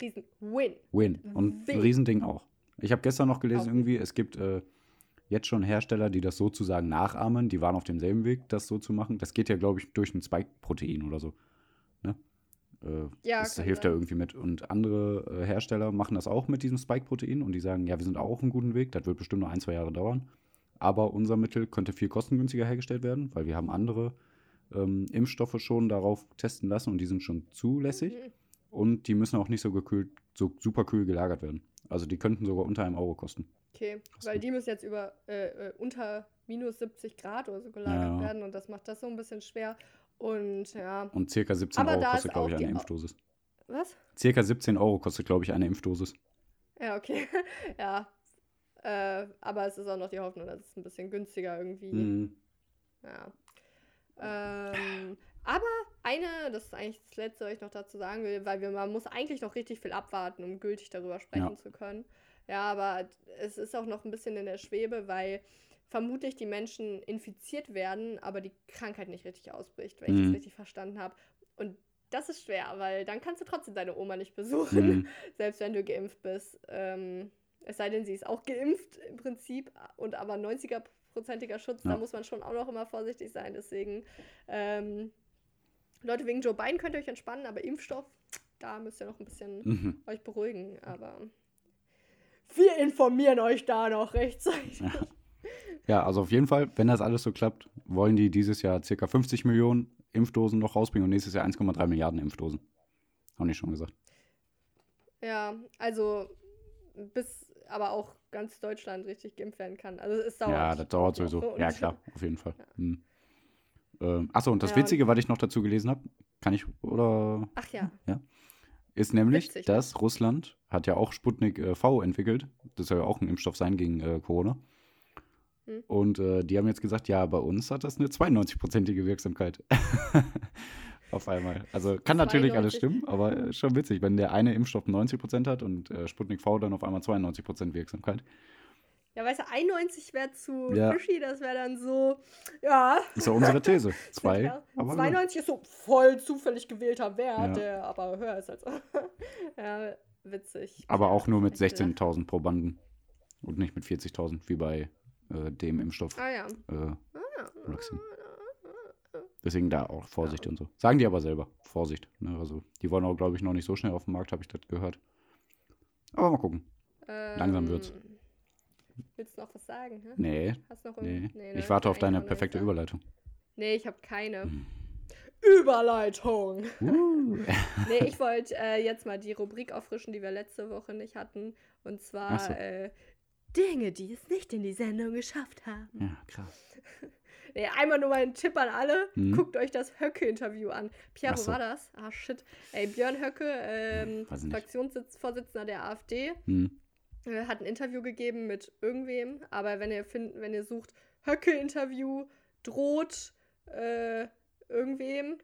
Riesen-Win. Win. Und ein Win. Riesending auch. Ich habe gestern noch gelesen, Auch. irgendwie, es gibt äh, jetzt schon Hersteller, die das sozusagen nachahmen. Die waren auf demselben Weg, das so zu machen. Das geht ja, glaube ich, durch ein Spike-Protein oder so. Ne? Äh, Ja, das hilft ja sein. irgendwie mit. Und andere äh, Hersteller machen das auch mit diesem Spike-Protein und die sagen, ja, wir sind auch auf einem guten Weg. Das wird bestimmt noch ein, zwei Jahre dauern. Aber unser Mittel könnte viel kostengünstiger hergestellt werden, weil wir haben andere ähm, Impfstoffe schon darauf testen lassen und die sind schon zulässig. Mhm. Und die müssen auch nicht so gekühlt, so super kühl gelagert werden. Also die könnten sogar unter einem Euro kosten. Okay, Krass, weil die müssen jetzt über äh, äh, unter minus 70 Grad oder so gelagert Ja. werden und das macht das so ein bisschen schwer. Und ja, Und circa 17 Aber Euro kostet, glaube ich, eine Impfdosis. was? Circa 17 Euro kostet, glaube ich, eine Impfdosis. Ja, okay. ja. Äh, aber es ist auch noch die Hoffnung, dass es ein bisschen günstiger irgendwie. Mhm. Ja. Ähm, aber eine, das ist eigentlich das Letzte, was ich noch dazu sagen will, weil wir, man muss eigentlich noch richtig viel abwarten, um gültig darüber sprechen Ja. zu können. Ja, aber es ist auch noch ein bisschen in der Schwebe, weil vermutlich die Menschen infiziert werden, aber die Krankheit nicht richtig ausbricht, wenn ich Mhm. das richtig verstanden habe. Und das ist schwer, weil dann kannst du trotzdem deine Oma nicht besuchen, Mhm. selbst wenn du geimpft bist. Ähm, es sei denn, sie ist auch geimpft im Prinzip und aber 90er-prozentiger Schutz, Ja. da muss man schon auch noch immer vorsichtig sein. Deswegen, ähm, Leute, wegen Joe Biden könnt ihr euch entspannen, aber Impfstoff, da müsst ihr noch ein bisschen Mhm. euch beruhigen. Aber wir informieren euch da noch rechtzeitig. Ja. Ja, also auf jeden Fall, wenn das alles so klappt, wollen die dieses Jahr circa 50 Millionen Impfdosen noch rausbringen und nächstes Jahr 1,3 Milliarden Impfdosen. Haben die schon gesagt. Ja, also bis aber auch ganz Deutschland richtig geimpft werden kann. Also es dauert. Ja, das dauert sowieso. Ja, klar, auf jeden Fall. Hm. Ähm, achso, und das Ja, Witzige, was ich noch dazu gelesen habe, kann ich, oder Ach ja. ist nämlich, Witzig. dass Russland hat ja auch Sputnik äh, V entwickelt. Das soll ja auch ein Impfstoff sein gegen äh, Corona. Hm. Und äh, die haben jetzt gesagt, ja, bei uns hat das eine 92-prozentige Wirksamkeit. Auf einmal. Also kann natürlich alles 92. stimmen, aber schon witzig, wenn der eine Impfstoff 90% hat und äh, Sputnik V dann auf einmal 92% Wirksamkeit. Ja, weißt du, 91 wäre zu Ja. fishy, das wäre dann so, ja. Ist ja unsere These. Zwei. Ja. aber 92 ist so voll zufällig gewählter Wert, Ja. der aber höher ist als. ja, witzig. Aber auch nur mit Echt, ne? 16.000 Probanden und nicht mit 40.000, wie bei äh, dem Impfstoff Ah ja. äh, Ah, Vaccine. Deswegen da auch Vorsicht und so. Sagen die aber selber. Vorsicht. Ne? Also, die wollen auch, glaube ich, noch nicht so schnell auf den Markt, habe ich das gehört. Aber mal gucken. Langsam wird's. Ähm, Willst du noch was sagen? Hä? Nee, Hast noch nee. irgend- ne, ich warte auf deine perfekte nichts. Überleitung. Nee, ich habe keine. Hm. Überleitung. Uh. Nee, ich wollte äh, jetzt mal die Rubrik auffrischen, die wir letzte Woche nicht hatten. Und zwar so. äh, Dinge, die es nicht in die Sendung geschafft haben. ja, krass. Nee, einmal nur mal ein Tipp an alle. Mhm. Guckt euch das Höcke-Interview an. Pierre, so. war das? Ah, shit. Ey, Björn Höcke, ähm, ich nicht. Fraktionsvorsitzender der AfD, Hm. Äh, hat ein Interview gegeben mit irgendwem. Aber wenn ihr, find, wenn ihr sucht, Höcke-Interview droht äh, irgendwem,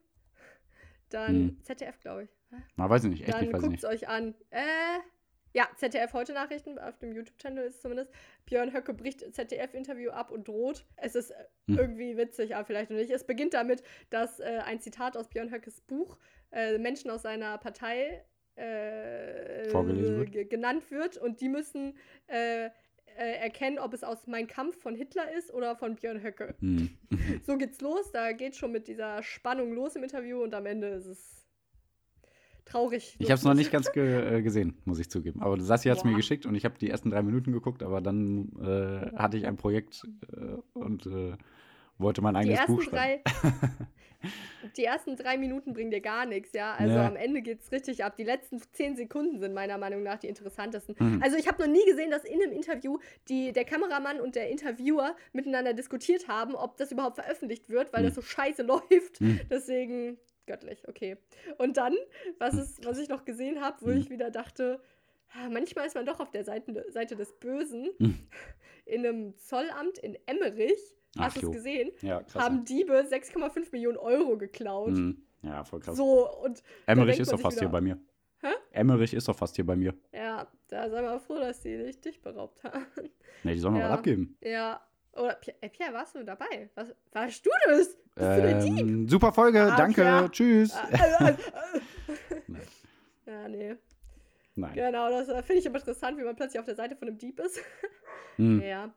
dann Mhm. ZDF, glaube ich. Na, weiß ich nicht. Echt Dann nicht, ich guckt es euch an. Äh, ja, ZDF heute Nachrichten, auf dem YouTube-Channel ist es zumindest. Björn Höcke bricht ZDF-Interview ab und droht. Es ist äh, Hm. irgendwie witzig, aber vielleicht noch nicht. Es beginnt damit, dass äh, ein Zitat aus Björn Höckes Buch äh, Menschen aus seiner Partei äh, genannt wird und die müssen äh, äh, erkennen, ob es aus Mein Kampf von Hitler ist oder von Björn Höcke. Hm. So geht's los, da geht schon mit dieser Spannung los im Interview und am Ende ist es traurig. Ich habe es noch nicht ganz ge äh, gesehen, muss ich zugeben. Aber Sassi hat es mir geschickt und ich habe die ersten drei Minuten geguckt, aber dann äh, hatte ich ein Projekt äh, und äh, wollte mein eigenes Buch schreiben. die ersten drei Minuten bringen dir gar nichts, ja. Also Ja. am Ende geht's richtig ab. Die letzten zehn Sekunden sind meiner Meinung nach die interessantesten. Mhm. Also ich habe noch nie gesehen, dass in einem Interview die, der Kameramann und der Interviewer miteinander diskutiert haben, ob das überhaupt veröffentlicht wird, weil Mhm. das so scheiße läuft. Mhm. Deswegen göttlich, okay. Und dann, was, ist, was ich noch gesehen habe, wo Mhm. ich wieder dachte, ah, manchmal ist man doch auf der Seite, Seite des Bösen. Mhm. In einem Zollamt in Emmerich, Ach, hast du es gesehen? Ja, krass. haben Diebe 6,5 Millionen Euro geklaut. Mhm. Ja, voll krass. So, und Emmerich ist doch fast hier wieder- bei mir. Hä? Emmerich ist doch fast hier bei mir. ja, da sei mal froh, dass die nicht dich beraubt haben. Ne, die sollen mal Ja. was abgeben. Ja. Oder Pierre, Pierre, warst du dabei? Was, warst du das? Bist du der Dieb? Ähm, super Folge, Ah, danke, ja. tschüss. Ah, äh, äh, äh. Nein. ja, nee. Nein. Genau, das finde ich immer interessant, wie man plötzlich auf der Seite von einem Dieb ist. Hm. Ja.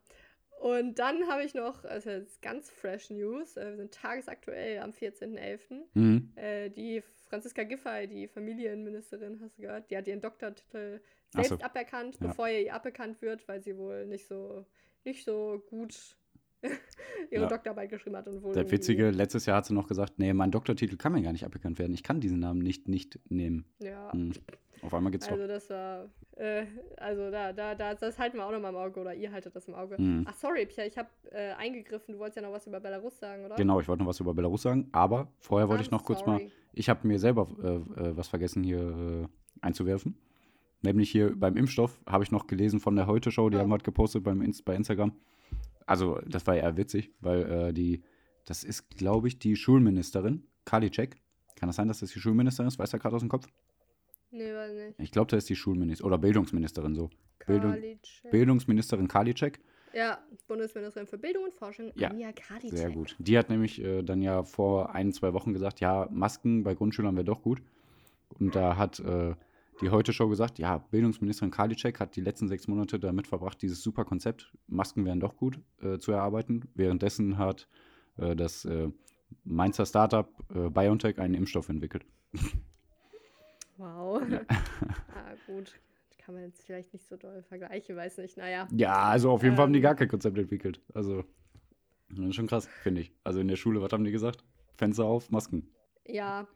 Und dann habe ich noch, also jetzt ganz fresh News, äh, wir sind tagesaktuell am 14.11. Mhm. Äh, die Franziska Giffey, die Familienministerin, hast du gehört, die hat ihren Doktortitel selbst so. aberkannt, Ja. bevor ihr aberkannt wird, weil sie wohl nicht so, nicht so gut ihre Ja. Doktorarbeit geschrieben hat. Und wohl Der Witzige, letztes Jahr hat sie noch gesagt, nee, mein Doktortitel kann mir gar nicht aberkannt werden. Ich kann diesen Namen nicht nicht nehmen. Ja, Hm. Auf einmal geht's also das war, äh, also da, da, da, das halten wir auch noch mal im Auge oder ihr haltet das im Auge. doch. Hm. Ach, sorry, Pierre, ich habe äh, eingegriffen. Du wolltest ja noch was über Belarus sagen, oder? Genau, ich wollte noch was über Belarus sagen, aber vorher wollte ich noch kurz mal, sorry. ich habe mir selber äh, äh, was vergessen hier äh, einzuwerfen. Nämlich hier beim Impfstoff habe ich noch gelesen von der Heute-Show, die Oh. haben was gepostet beim Inst bei Instagram. Also, das war eher witzig, weil äh, die, das ist, glaube ich, die Schulministerin, Karliczek. Kann das sein, dass das die Schulministerin ist? Weiß er gerade aus dem Kopf? Nee, weiß nicht. Ich glaube, das ist die Schulministerin oder Bildungsministerin so. Bildung-. Bildungsministerin Karliczek. Ja, Bundesministerin für Bildung und Forschung, Ja, Anja Karliczek. Sehr gut. Die hat nämlich äh, dann ja vor ein, zwei Wochen gesagt, ja, Masken bei Grundschülern wäre doch gut. Und da hat äh, die Heute-Show gesagt, ja, Bildungsministerin Karliczek hat die letzten sechs Monate damit verbracht, dieses super Konzept, Masken wären doch gut, äh, zu erarbeiten. Währenddessen hat äh, das äh, Mainzer Startup äh, BioNTech einen Impfstoff entwickelt. Wow. ah, gut. Kann man jetzt vielleicht nicht so doll vergleichen, weiß nicht. Naja. Ja, also auf jeden Fall haben die Ähm. gar kein Konzept entwickelt. Also, das ist schon krass, finde ich. Also in der Schule, was haben die gesagt? Fenster auf, Masken. Ja,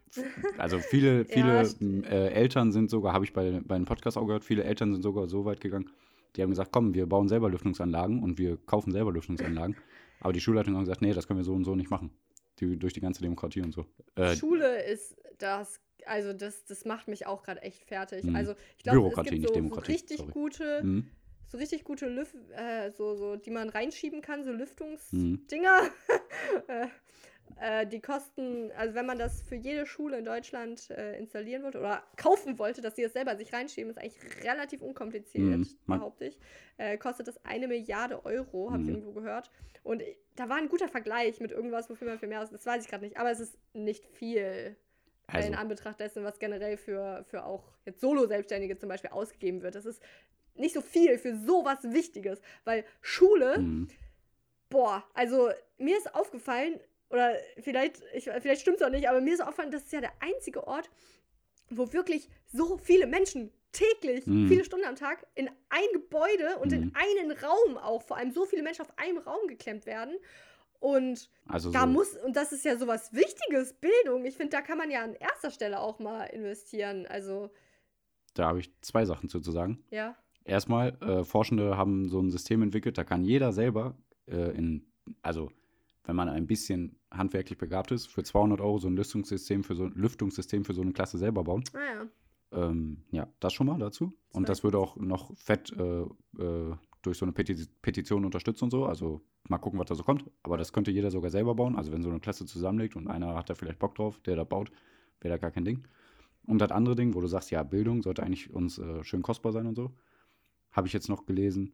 Also viele, Ja, viele m, äh, Eltern sind sogar, habe ich bei, bei einem Podcast auch gehört, viele Eltern sind sogar so weit gegangen, die haben gesagt, komm, wir bauen selber Lüftungsanlagen und wir kaufen selber Lüftungsanlagen. Aber die Schulleitung hat gesagt, nee, das können wir so und so nicht machen. Die, durch die ganze Demokratie und so. Äh, Schule ist das, also das, das macht mich auch gerade echt fertig. Mhm. Also ich glaube, es gibt nicht so, so richtig sorry. gute, mhm, so richtig gute Lüft, äh, so, so, die man reinschieben kann, so Mhm. Lüftungsdinger. äh, äh, die kosten, also wenn man das für jede Schule in Deutschland äh, installieren wollte oder kaufen wollte, dass sie das selber sich reinschieben, ist eigentlich relativ unkompliziert, Mhm. Behaupte ich. Äh, kostet das eine Milliarde Euro, habe ich Mhm. irgendwo gehört. Und ich- da war ein guter Vergleich mit irgendwas, wofür man viel mehr aus. Das weiß ich gerade nicht, aber es ist nicht viel also, in Anbetracht dessen, was generell für, für auch jetzt Solo-Selbstständige zum Beispiel ausgegeben wird. Das ist nicht so viel für sowas Wichtiges, weil Schule, mhm, boah, also mir ist aufgefallen, oder vielleicht, ich, vielleicht stimmt es auch nicht, aber mir ist aufgefallen, das ist ja der einzige Ort, wo wirklich so viele Menschen täglich, Mhm. viele Stunden am Tag, in ein Gebäude und in Mhm. einen Raum auch, vor allem so viele Menschen auf einem Raum geklemmt werden. Und also da so, muss, und das ist ja sowas Wichtiges, Bildung. Ich finde, da kann man ja an erster Stelle auch mal investieren. Also, da habe ich zwei Sachen zu, zu sagen. ja. Erstmal, äh, Forschende haben so ein System entwickelt, da kann jeder selber äh, in, also wenn man ein bisschen handwerklich begabt ist, für 200 Euro so ein Lüftungssystem für so, Lüftungssystem für so eine Klasse selber bauen. Naja. Ähm, ja, das schon mal dazu. Und das würde auch noch fett äh, äh, durch so eine Peti Petition unterstützt und so. Also mal gucken, was da so kommt. Aber das könnte jeder sogar selber bauen. Also wenn so eine Klasse zusammenlegt und einer hat da vielleicht Bock drauf, der da baut, wäre da gar kein Ding. Und das andere Ding, wo du sagst, ja, Bildung sollte eigentlich uns äh, schön kostbar sein und so, habe ich jetzt noch gelesen.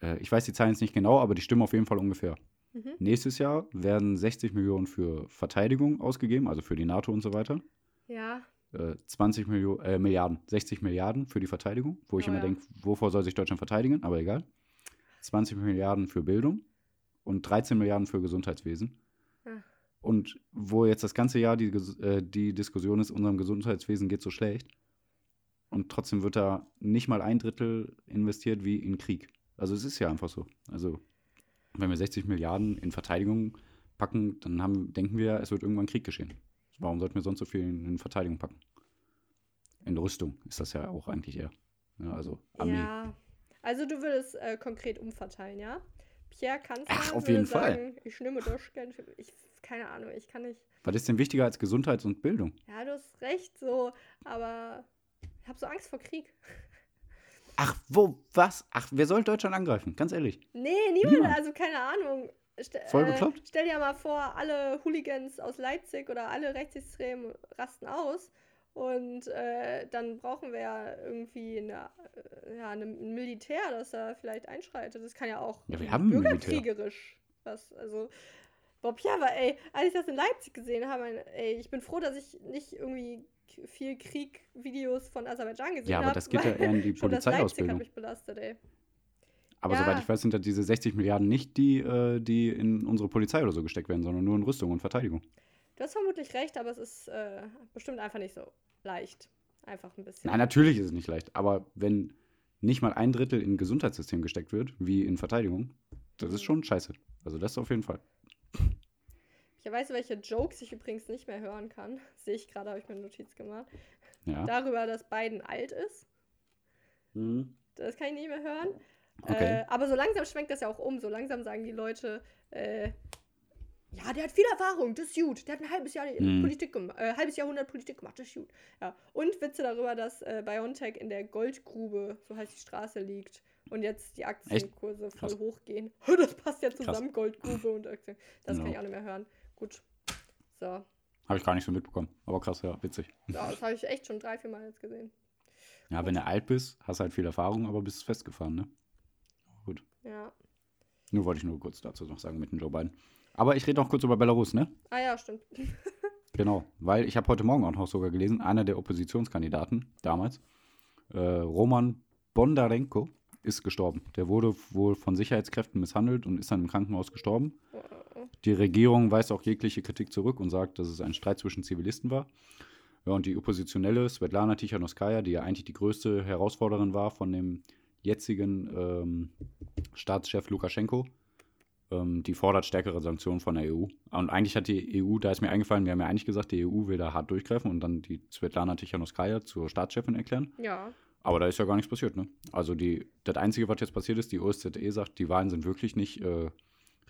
Äh, ich weiß die Zahlen jetzt nicht genau, aber die stimmen auf jeden Fall ungefähr. Mhm. Nächstes Jahr werden 60 Millionen für Verteidigung ausgegeben, also für die NATO und so weiter Ja. äh, 20 Millio äh, Milliarden, 60 Milliarden für die Verteidigung, wo ich Oh immer ja. denke, wovor soll sich Deutschland verteidigen, aber egal. 20 Milliarden für Bildung und 13 Milliarden für Gesundheitswesen. Ja. Und wo jetzt das ganze Jahr die, äh, die Diskussion ist, unserem Gesundheitswesen geht so schlecht. Und trotzdem wird da nicht mal ein Drittel investiert wie in Krieg. Also es ist ja einfach so. Also wenn wir 60 Milliarden in Verteidigung packen, dann haben, denken wir, es wird irgendwann Krieg geschehen. Warum sollten wir sonst so viel in, Verteidigung packen? In Rüstung ist das ja auch eigentlich eher. Ja, also Armee. Ja. Also, du würdest äh, konkret umverteilen, ja? Pierre Kanzler Ach, auf jeden Fall. sagen, ich nehme das gerne. für- Ich, keine Ahnung, ich kann nicht. Was ist denn wichtiger als Gesundheit und Bildung? Ja, du hast recht, so, aber ich habe so Angst vor Krieg. Ach, wo, was? Ach, wer soll Deutschland angreifen? Ganz ehrlich. Nee, niemand, Niemand. also keine Ahnung. Ste Voll äh, bekloppt. Stell dir mal vor, alle Hooligans aus Leipzig oder alle Rechtsextremen rasten aus. Und äh, dann brauchen wir ja irgendwie eine, äh, ja, eine, ein Militär, das da vielleicht einschreitet. Das kann ja auch Ja, wir haben bürgerkriegerisch was. Also, Bob, ja, aber ey, als ich das in Leipzig gesehen habe, ey, ich bin froh, dass ich nicht irgendwie viel Krieg-Videos von Aserbaidschan gesehen Ja, habe. aber das geht ja eher in die das Polizeiausbildung. habe ich belastet, ey. Aber Ja. soweit ich weiß, sind da diese 60 Milliarden nicht die, äh, die in unsere Polizei oder so gesteckt werden, sondern nur in Rüstung und Verteidigung. Du hast vermutlich recht, aber es ist äh, bestimmt einfach nicht so leicht. Einfach ein bisschen. Nein, natürlich ist es nicht leicht. Aber wenn nicht mal ein Drittel in Gesundheitssystem gesteckt wird, wie in Verteidigung, das ist Mhm. schon scheiße. Also das auf jeden Fall. Ich weiß, welche Jokes ich übrigens nicht mehr hören kann. Sehe ich gerade, habe ich mir eine Notiz gemacht. Ja. Darüber, dass Biden alt ist. Das kann ich nicht mehr hören. Okay. Äh, aber so langsam schwenkt das ja auch um. So langsam sagen die Leute, äh, ja, der hat viel Erfahrung, das ist gut. Der hat ein halbes Jahr Mhm. Politik gemacht, äh, halbes Jahrhundert Politik gemacht, das ist gut. Ja. Und Witze darüber, dass äh, BioNTech in der Goldgrube, so heißt die Straße, liegt. Und jetzt die Aktienkurse voll Krass. hochgehen. Das passt ja zusammen, Goldgrube und Aktien. Das kann Ja. ich auch nicht mehr hören. Gut. So. Habe ich gar nicht so mitbekommen. Aber krass, ja, witzig. Ja, das habe ich echt schon drei, vier Mal jetzt gesehen. Ja, wenn du alt bist, hast halt viel Erfahrung, aber bist festgefahren, ne? Gut. Ja. Nur wollte ich nur kurz dazu noch sagen mit dem Joe Biden. Aber ich rede noch kurz über Belarus, ne? Ah ja, stimmt. Genau, weil ich habe heute Morgen auch noch sogar gelesen, einer der Oppositionskandidaten damals, äh, Roman Bondarenko, ist gestorben. Der wurde wohl von Sicherheitskräften misshandelt und ist dann im Krankenhaus gestorben. Die Regierung weist auch jegliche Kritik zurück und sagt, dass es ein Streit zwischen Zivilisten war. Ja, und die Oppositionelle Svetlana Tichanowskaja, die ja eigentlich die größte Herausforderin war von dem jetzigen ähm, Staatschef Lukaschenko, ähm, die fordert stärkere Sanktionen von der EU. Und eigentlich hat die EU, da ist mir eingefallen, wir haben ja eigentlich gesagt, die EU will da hart durchgreifen und dann die Svetlana Tichanowskaja zur Staatschefin erklären. Ja. Aber da ist ja gar nichts passiert, ne? Also die, das Einzige, was jetzt passiert ist, die OSZE sagt, die Wahlen sind wirklich nicht äh,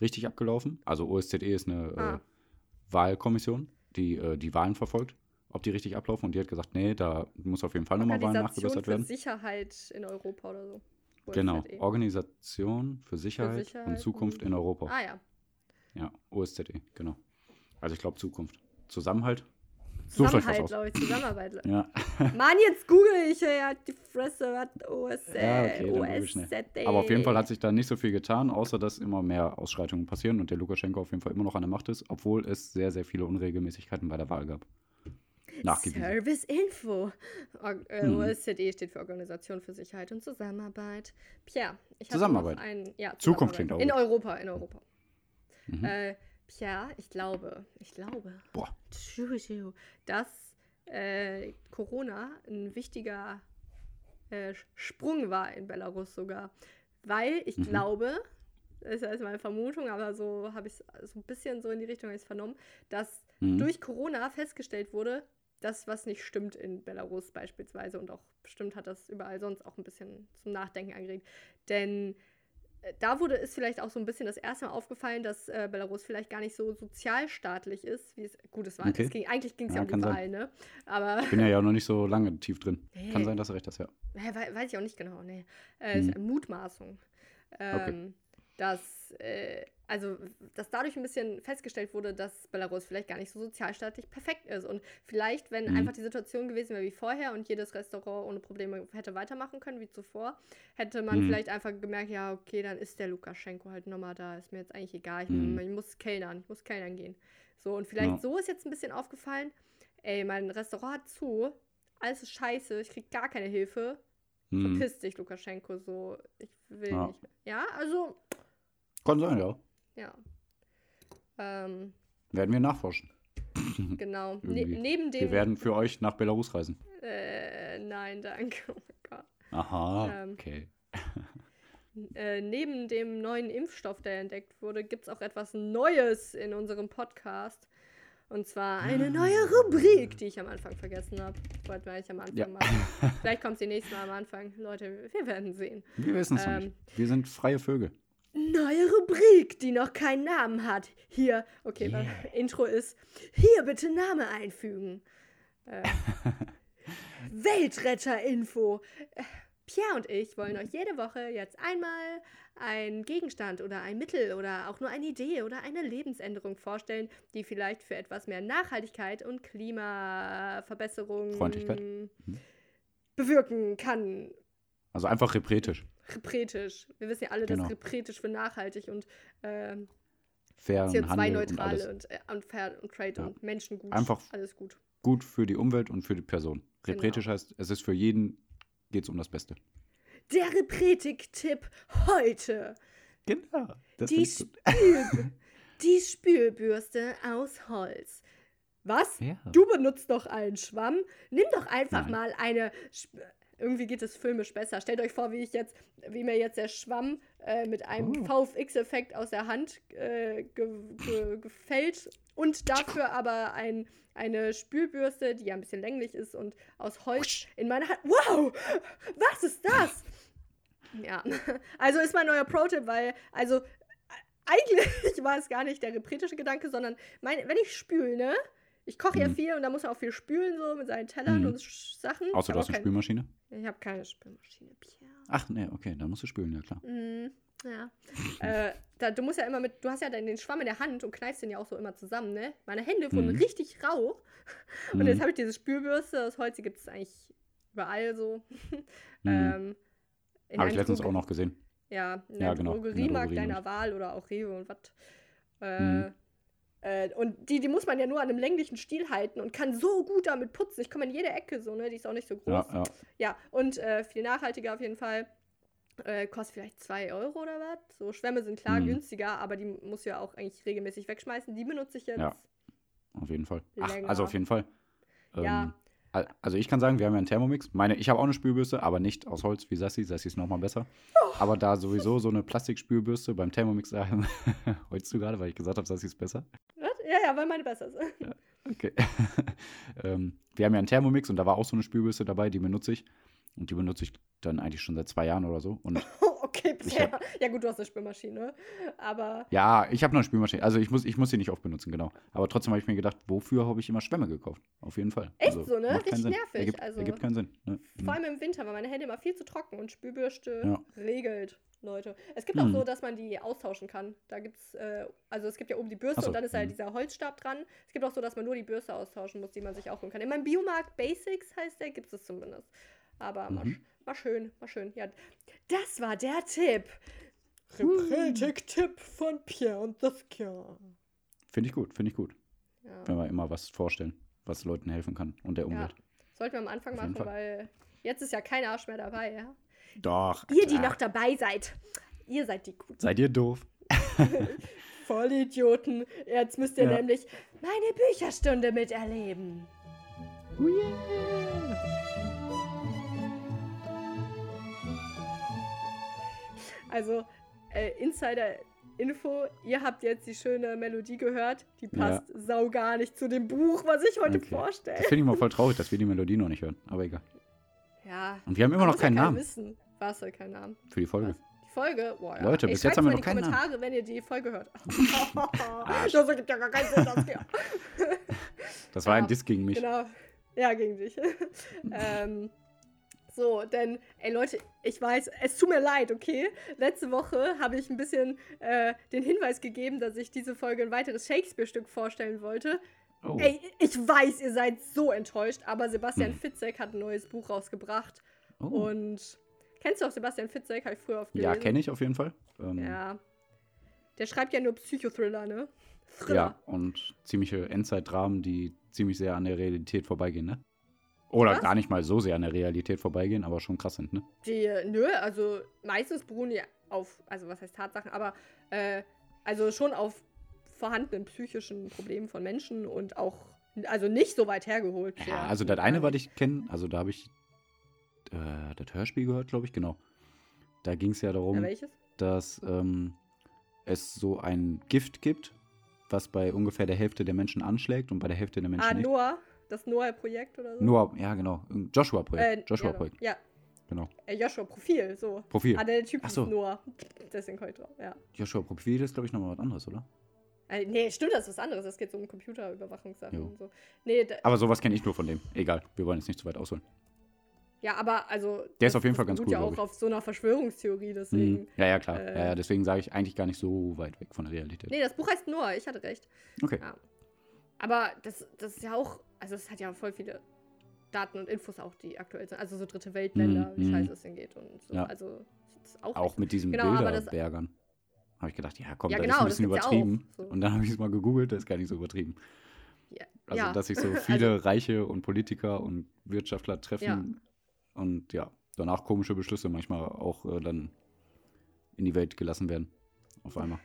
richtig abgelaufen. Also OSZE ist eine Ah. äh, Wahlkommission, die äh, die Wahlen verfolgt, ob die richtig ablaufen. Und die hat gesagt, nee, da muss auf jeden Fall nochmal Wahlen Organisation nachgebessert für werden. Sicherheit in Europa oder so. Genau, OSZE. Organisation für Sicherheit, Sicherheit und Zukunft und- in Europa. Ah ja. Ja, OSZE, genau. Also ich glaube Zukunft. Zusammenhalt. Zusammenhalt, glaube ich. Zusammenarbeit. Ja, Mann, jetzt google ich ja die Fresse, was OSZE. Ja, okay. OSZE. aber auf jeden Fall hat sich da nicht so viel getan, außer dass immer mehr Ausschreitungen passieren und der Lukaschenko auf jeden Fall immer noch an der Macht ist, obwohl es sehr, sehr viele Unregelmäßigkeiten bei der Wahl gab. Service Info. Äh, Hm. OSZE steht für Organisation für Sicherheit und Zusammenarbeit. Pierre, ich habe Zusammenarbeit. noch ein ja, Zukunft Zusammenarbeit. klingt auch In. Europa, in Europa. Mhm. Äh, Pierre, ich glaube, ich glaube, Boah. dass äh, Corona ein wichtiger äh, Sprung war in Belarus sogar. Weil ich Mhm. glaube, das ist meine Vermutung, aber so habe ich es so ein bisschen so in die Richtung vernommen, dass Mhm. durch Corona festgestellt wurde, dass was nicht stimmt in Belarus beispielsweise und auch bestimmt hat das überall sonst auch ein bisschen zum Nachdenken angeregt. Denn da wurde es vielleicht auch so ein bisschen das erste Mal aufgefallen, dass äh, Belarus vielleicht gar nicht so sozialstaatlich ist, wie es. Gut, es war. Okay. Es ging, eigentlich ging es Ja, ja, um die. Wahl, ne? Aber Ich bin ja, ja noch nicht so lange tief drin. Nee. Kann sein, dass du recht hast, ja. Wei- weiß ich auch nicht genau, nee. Äh, ist eine Mutmaßung. Ähm, Dass, äh, also, dass dadurch ein bisschen festgestellt wurde, dass Belarus vielleicht gar nicht so sozialstaatlich perfekt ist. Und vielleicht, wenn Mhm. einfach die Situation gewesen wäre wie vorher und jedes Restaurant ohne Probleme hätte weitermachen können wie zuvor, hätte man Mhm. vielleicht einfach gemerkt, ja, okay, dann ist der Lukaschenko halt nochmal da. Ist mir jetzt eigentlich egal. Ich, Mhm. ich muss kellnern, ich muss kellnern gehen. So, und vielleicht Ja. so ist jetzt ein bisschen aufgefallen, ey, mein Restaurant hat zu, alles ist scheiße, ich krieg gar keine Hilfe. Hm. Verpiss dich, Lukaschenko, so, ich will Ja. nicht mehr. Ja, also, Kann sein, ja. Ja. Ähm, Werden wir nachforschen. genau. Ne neben dem. Wir werden für euch nach Belarus reisen. Äh, nein, danke. Oh mein Gott. Aha, Ähm. okay. Äh, neben dem neuen Impfstoff, der entdeckt wurde, gibt es auch etwas Neues in unserem Podcast. Und zwar eine neue Rubrik, die ich am Anfang vergessen habe. Wollten wir eigentlich am Anfang Ja. machen. Vielleicht kommt sie nächstes Mal am Anfang. Leute, wir werden sehen. Wir wissen es ähm, nicht. Wir sind freie Vögel. Neue Rubrik, die noch keinen Namen hat. Hier, okay, Yeah. Intro ist. Hier bitte Name einfügen. Äh, Weltretter-Info. Pierre und ich wollen euch jede Woche jetzt einmal einen Gegenstand oder ein Mittel oder auch nur eine Idee oder eine Lebensänderung vorstellen, die vielleicht für etwas mehr Nachhaltigkeit und Klimaverbesserung. Mhm. bewirken kann. Also einfach repretisch. Repretisch. Wir wissen ja alle, Genau. dass repretisch für nachhaltig und ähm, und CO2-neutral alles. und, äh, und fair und trade Ja. und Menschengut. Einfach- alles gut. Gut für die Umwelt und für die Person. Genau. Repretisch heißt, es ist für jeden, geht es um das Beste. Der Repretik-Tipp heute. Genau. Die. Spül die Spülbürste aus Holz. Was? Ja. Du benutzt doch einen Schwamm. Nimm doch einfach Nein. mal eine. Irgendwie geht es filmisch besser. Stellt euch vor, wie ich jetzt, wie mir jetzt der Schwamm äh, mit einem Oh. VFX-Effekt aus der Hand äh, ge ge gefällt und dafür aber ein, eine Spülbürste, die ja ein bisschen länglich ist und aus Holz in meiner Hand. Wow! Was ist das? Ja, also ist mein neuer Pro-Tipp, weil, also, eigentlich war es gar nicht der repretische Gedanke, sondern mein, wenn ich spüle, ne? Ich koche ja Mhm. viel und da muss man auch viel spülen, so mit seinen Tellern Mhm. und Sachen. Außer du hast eine Spülmaschine. Ich habe keine Spülmaschine, Pierre. Ach, nee, okay, dann musst du spülen, ja klar. Mhm, ja. äh, da, du musst ja immer mit, du hast ja dann den Schwamm in der Hand und kneifst den ja auch so immer zusammen, ne? Meine Hände wurden Mhm. richtig rau. Und Mhm. jetzt habe ich diese Spülbürste aus Holz, die gibt es eigentlich überall so. Mhm. ähm, Habe ich letztens Krug- auch noch gesehen. Ja, in Ja, der genau, Drogeriemarkt Drogerie deiner Wahl oder auch Rewe und was. Äh, Mhm. äh, und die, die muss man ja nur an einem länglichen Stiel halten und kann so gut damit putzen. Ich komme in jede Ecke so, ne? Die ist auch nicht so groß. Ja, ja. Ja, und äh, viel nachhaltiger auf jeden Fall. Äh, kostet vielleicht 2 Euro oder was. So Schwämme sind klar Mhm. günstiger, aber die muss ja auch eigentlich regelmäßig wegschmeißen. Die benutze ich jetzt. Ja. Auf jeden Fall. Ach, also auf jeden Fall. Ja. Ähm, al- also ich kann sagen, wir haben ja einen Thermomix. Meine, ich habe auch eine Spülbürste, aber nicht aus Holz wie Sassi. Sassi ist nochmal besser. Oh. Aber da sowieso so eine Plastikspülbürste beim Thermomix, äh, heulst du gerade, weil ich gesagt habe, Sassi ist besser? Ja, ja, weil meine besser ist. Okay. ähm, wir haben ja einen Thermomix und da war auch so eine Spülbürste dabei, die benutze ich. Und die benutze ich dann eigentlich schon seit zwei Jahren oder so. Und okay, bisher. Ja, gut, du hast eine Spülmaschine. Aber ja, ich habe noch eine Spülmaschine. Also ich muss, ich muss sie nicht oft benutzen, genau. Aber trotzdem habe ich mir gedacht, wofür habe ich immer Schwämme gekauft? Auf jeden Fall. Echt also, so, ne? Richtig Sinn. nervig, Ergibt, also- ergibt keinen Sinn. Ne? vor allem im Winter, weil meine Hände immer viel zu trocken und Spülbürste Ja. regelt, Leute. Es gibt auch Mhm. so, dass man die austauschen kann. Da gibt's, äh, also es gibt ja oben die Bürste so, und dann ist halt mhm. dieser Holzstab dran. Es gibt auch so, dass man nur die Bürste austauschen muss, die man sich auch holen kann. In meinem Biomarkt Basics heißt der, gibt es zumindest. Aber mal, Mhm. sch- mal schön, mal schön. Ja, das war der Tipp. Reprätik-Tipp von Pierre und Saskia. Finde ich gut, finde ich gut. Ja. Wenn wir immer was vorstellen, was Leuten helfen kann und der ja. Umwelt. Sollten wir am Anfang machen, weil jetzt ist ja kein Arsch mehr dabei, ja? Doch. Ihr, die klar. noch dabei seid. Ihr seid die Guten. Seid ihr doof? Vollidioten. Jetzt müsst ihr Ja. nämlich meine Bücherstunde miterleben. Oh yeah. Also, äh, Insider-Info, ihr habt jetzt die schöne Melodie gehört. Die Ja. passt sau gar nicht zu dem Buch, was ich heute Okay. vorstelle. Das finde ich mal voll traurig, dass wir die Melodie noch nicht hören. Aber egal. Ja. Und wir haben immer noch ja keinen Namen Wissen. Was, äh, keinen Namen? für die Folge. Was? Die Folge? Boah, ja. Leute, Ey, bis jetzt haben wir mal noch keinen in die Namen. Kommentare, wenn ihr die Folge hört. Das ergibt ja gar keinen Sinn, Saskia. Das war ein Ja, Diss gegen mich. Genau. Ja, gegen dich. ähm, so, denn, ey Leute, ich weiß, es tut mir leid, okay? Letzte Woche habe ich ein bisschen äh, den Hinweis gegeben, dass ich diese Folge ein weiteres Shakespeare-Stück vorstellen wollte. Oh. Ey, ich weiß, ihr seid so enttäuscht, aber Sebastian Hm. Fitzek hat ein neues Buch rausgebracht. oh. Und kennst du auch Sebastian Fitzek? Habe ich früher oft Ja, gelesen. kenne ich auf jeden Fall. Ähm, ja. Ja. Der schreibt ja nur Psychothriller, ne? Thriller. und ziemliche Endzeitdramen, die ziemlich sehr an der Realität vorbeigehen, ne? Oder Was? gar nicht mal so sehr an der Realität vorbeigehen, aber schon krass sind, ne? Die, nö, also meistens beruhen die auf, also was heißt Tatsachen, aber äh, also schon auf vorhandenen psychischen Problemen von Menschen und auch, also nicht so weit hergeholt. Ja, also das eine, was ich kenne, also da habe ich äh, das Hörspiel gehört, glaube ich, genau. Da ging es ja darum, Ja, dass ähm, es so ein Gift gibt, was bei ungefähr der Hälfte der Menschen anschlägt und bei der Hälfte der Menschen Ah, nicht. Noah, das Noah-Projekt oder so? Nur, ja, genau. Joshua-Projekt. Äh, Joshua-Projekt, Ja, genau. äh, Joshua Profil, so. Profil. Ah, der Typ Ach ist so. Noah. Deswegen komme ich drauf, ja. Joshua-Profil ist, glaube ich, nochmal was anderes, oder? Äh, nee, stimmt, das ist was anderes. Es geht so um Computerüberwachungssachen Jo. und so. Nee, Aber sowas kenne ich nur von dem. Egal, wir wollen jetzt nicht zu weit ausholen. Ja, aber also. Der ist das- auf jeden das Fall ganz cool, ja auch auf so einer Verschwörungstheorie, deswegen. Mhm. Ja, ja, klar. äh, ja, ja, deswegen sage ich eigentlich gar nicht so weit weg von der Realität. Nee, das Buch heißt Noah, ich hatte recht. Okay. Ja. Aber das, das ist ja auch, also es hat ja voll viele Daten und Infos auch, die aktuell sind. Also so dritte Weltländer, Mhm, wie mhm. scheiße es denn geht und so. Ja. Also das auch, Auch mit diesen Genau, das- Bilderbergern. Habe ich gedacht, ja komm, Ja, das genau, ist ein das bisschen ja auch, übertrieben. so. Und dann habe ich es mal gegoogelt, das ist gar nicht so übertrieben. Ja, Also, dass sich so viele Reiche und Politiker und Wirtschaftler treffen Ja. Und ja, danach komische Beschlüsse manchmal auch äh, dann in die Welt gelassen werden. Auf einmal.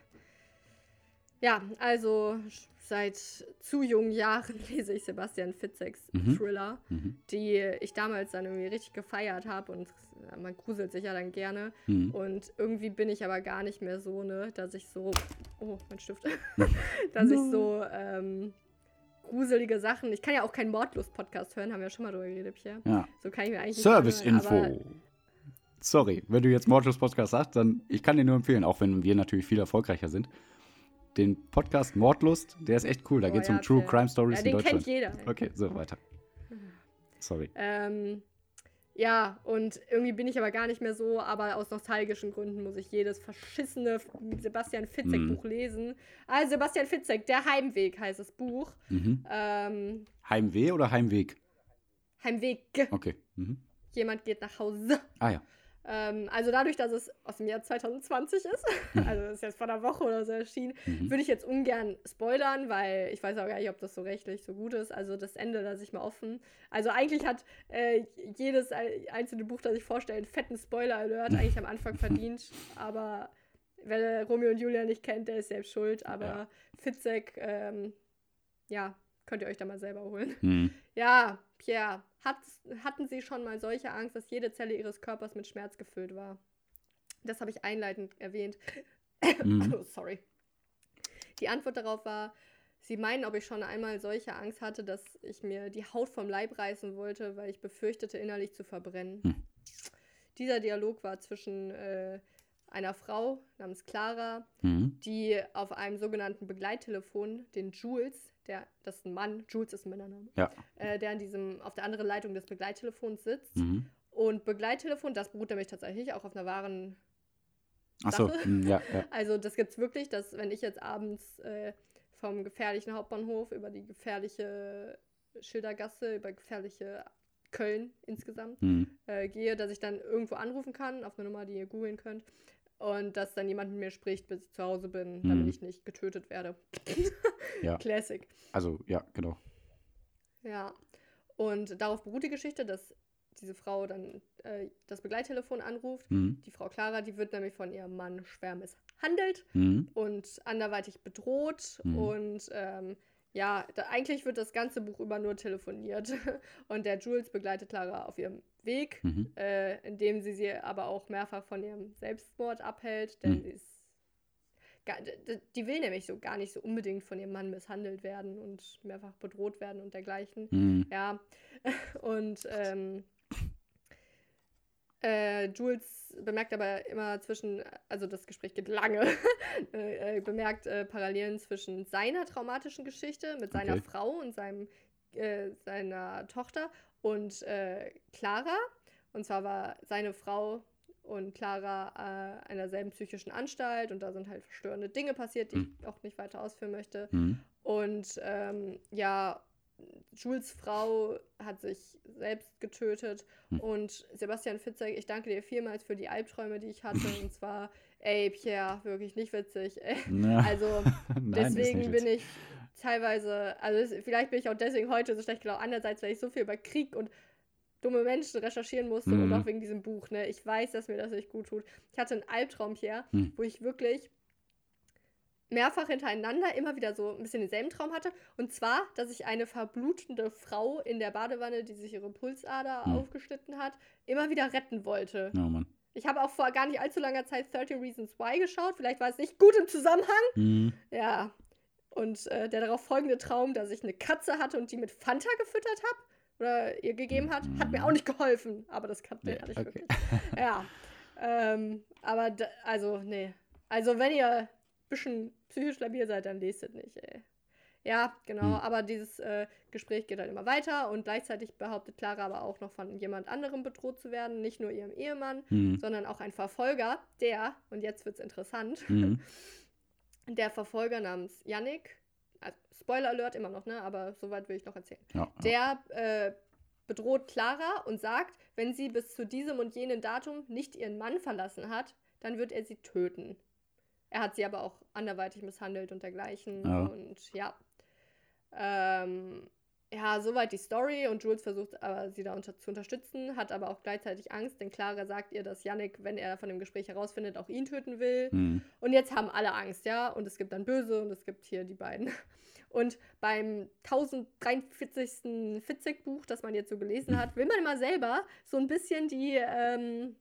Ja, also seit zu jungen Jahren lese ich Sebastian Fitzeks Mhm. Thriller, Mhm. die ich damals dann irgendwie richtig gefeiert habe und ja, man gruselt sich ja dann gerne. Mhm. Und irgendwie bin ich aber gar nicht mehr so, ne, dass ich so, oh, mein Stift, dass ich so ähm, gruselige Sachen, ich kann ja auch keinen Mordlust-Podcast hören, haben wir ja schon mal drüber geredet, Pierre. Ja. So kann ich mir eigentlich Service-Info. Sorry, wenn du jetzt Mordlos Podcast sagst, dann ich kann dir nur empfehlen, auch wenn wir natürlich viel erfolgreicher sind. Den Podcast Mordlust, der ist echt cool. Da Oh geht es ja, um True. Crime Stories Ja, in den Deutschland. kennt jeder. Okay, so weiter. Sorry. Ähm, ja, und irgendwie bin ich aber gar nicht mehr so, aber aus nostalgischen Gründen muss ich jedes verschissene Sebastian Fitzek-Buch lesen. Also Sebastian Fitzek, Der Heimweg heißt das Buch. Mhm. Ähm, Heimweh oder Heimweg? Heimweg. Okay. Mhm. Jemand geht nach Hause. Ah ja. Ähm, also dadurch, dass es aus dem Jahr 2020 ist, also ist jetzt vor einer Woche oder so erschienen, Mhm. würde ich jetzt ungern spoilern, weil ich weiß auch gar nicht, ob das so rechtlich so gut ist. Also das Ende lasse ich mal offen. Also eigentlich hat äh, jedes ei- einzelne Buch, das ich vorstelle, einen fetten Spoiler-Alert eigentlich am Anfang verdient. Aber wer Romeo und Julia nicht kennt, der ist selbst schuld. Aber Ja. Fitzek, ähm, ja, könnt ihr euch da mal selber holen. Mhm. Ja, Pierre, hat, hatten Sie schon mal solche Angst, dass jede Zelle Ihres Körpers mit Schmerz gefüllt war? Das habe ich einleitend erwähnt. Mhm. Oh, sorry. Die Antwort darauf war, Sie meinen, ob ich schon einmal solche Angst hatte, dass ich mir die Haut vom Leib reißen wollte, weil ich befürchtete, innerlich zu verbrennen. Hm. Dieser Dialog war zwischen äh, einer Frau namens Clara, Mhm. die auf einem sogenannten Begleittelefon, den Jules, der, das ist ein Mann, Jules ist ein Männername, Ja. äh, der an diesem, auf der anderen Leitung des Begleittelefons sitzt. Mhm. Und Begleittelefon, das beruht nämlich tatsächlich auch auf einer wahren. Achso, Sache. mhm, ja, ja. Also, das gibt's wirklich, dass, wenn ich jetzt abends äh, vom gefährlichen Hauptbahnhof über die gefährliche Schildergasse, über gefährliche Köln insgesamt Mhm. äh, gehe, dass ich dann irgendwo anrufen kann, auf eine Nummer, die ihr googeln könnt. Und dass dann jemand mit mir spricht, bis ich zu Hause bin, damit Mhm. ich nicht getötet werde. Ja. Classic. Also, ja, genau. Ja. Und darauf beruht die Geschichte, dass diese Frau dann äh, das Begleittelefon anruft. Mhm. Die Frau Clara, die wird nämlich von ihrem Mann schwer misshandelt Mhm. und anderweitig bedroht. Mhm. Und ähm, ja, da, eigentlich wird das ganze Buch über nur telefoniert. Und der Jules begleitet Clara auf ihrem Weg, Mhm. äh, indem sie sie aber auch mehrfach von ihrem Selbstmord abhält, denn Mhm. sie ist. ga- d- d- Die will nämlich so gar nicht so unbedingt von ihrem Mann misshandelt werden und mehrfach bedroht werden und dergleichen. Mhm. Ja, und ähm, äh, Jules bemerkt aber immer zwischen, also das Gespräch geht lange, äh, äh, bemerkt äh, Parallelen zwischen seiner traumatischen Geschichte mit seiner Okay. Frau und seinem, äh, seiner Tochter und äh, Clara. Und zwar war seine Frau und Clara äh, an derselben psychischen Anstalt und da sind halt verstörende Dinge passiert, die Hm. ich auch nicht weiter ausführen möchte. Mhm. Und ähm, ja, Jules Frau hat sich selbst getötet. Hm. Und Sebastian Fitzek, ich danke dir vielmals für die Albträume, die ich hatte. und zwar, ey, Pierre, wirklich nicht witzig. Ja. Also, Nein, deswegen bin ich teilweise, also vielleicht bin ich auch deswegen heute so schlecht gelaunt. Andererseits, weil ich so viel über Krieg und dumme Menschen recherchieren musste und Mhm. auch wegen diesem Buch. Ne? Ich weiß, dass mir das nicht gut tut. Ich hatte einen Albtraum hier, Mhm. wo ich wirklich mehrfach hintereinander immer wieder so ein bisschen denselben Traum hatte. Und zwar, dass ich eine verblutende Frau in der Badewanne, die sich ihre Pulsader Mhm. aufgeschnitten hat, immer wieder retten wollte. Oh Mann. Ich habe auch vor gar nicht allzu langer Zeit 13 Reasons Why geschaut. Vielleicht war es nicht gut im Zusammenhang. Mhm. Ja. Und äh, der darauf folgende Traum, dass ich eine Katze hatte und die mit Fanta gefüttert habe oder ihr gegeben hat, hat mir auch nicht geholfen. Aber das mir Nee, nicht okay. wirklich. Ja. Ähm, aber also, nee. Also, wenn ihr bisschen psychisch labil seid, dann lest es nicht, ey. Ja, genau. Hm. Aber dieses äh, Gespräch geht halt immer weiter und gleichzeitig behauptet Clara aber auch noch von jemand anderem bedroht zu werden. Nicht nur ihrem Ehemann, Mhm. sondern auch ein Verfolger, der, und jetzt wird's interessant, Mhm. der Verfolger namens Yannick, also Spoiler Alert immer noch, ne? Aber soweit will ich noch erzählen. Ja, ja. Der äh, bedroht Clara und sagt, wenn sie bis zu diesem und jenem Datum nicht ihren Mann verlassen hat, dann wird er sie töten. Er hat sie aber auch anderweitig misshandelt und dergleichen. Ja. Und ja. Ähm, ja, soweit die Story und Jules versucht aber sie da unter zu unterstützen, hat aber auch gleichzeitig Angst, denn Clara sagt ihr, dass Yannick, wenn er von dem Gespräch herausfindet, auch ihn töten will. Mhm. Und jetzt haben alle Angst, ja. Und es gibt dann Böse und es gibt hier die beiden. Und beim 1043. Fitzek-Buch, das man jetzt so gelesen hat, will man immer selber so ein bisschen die, ähm,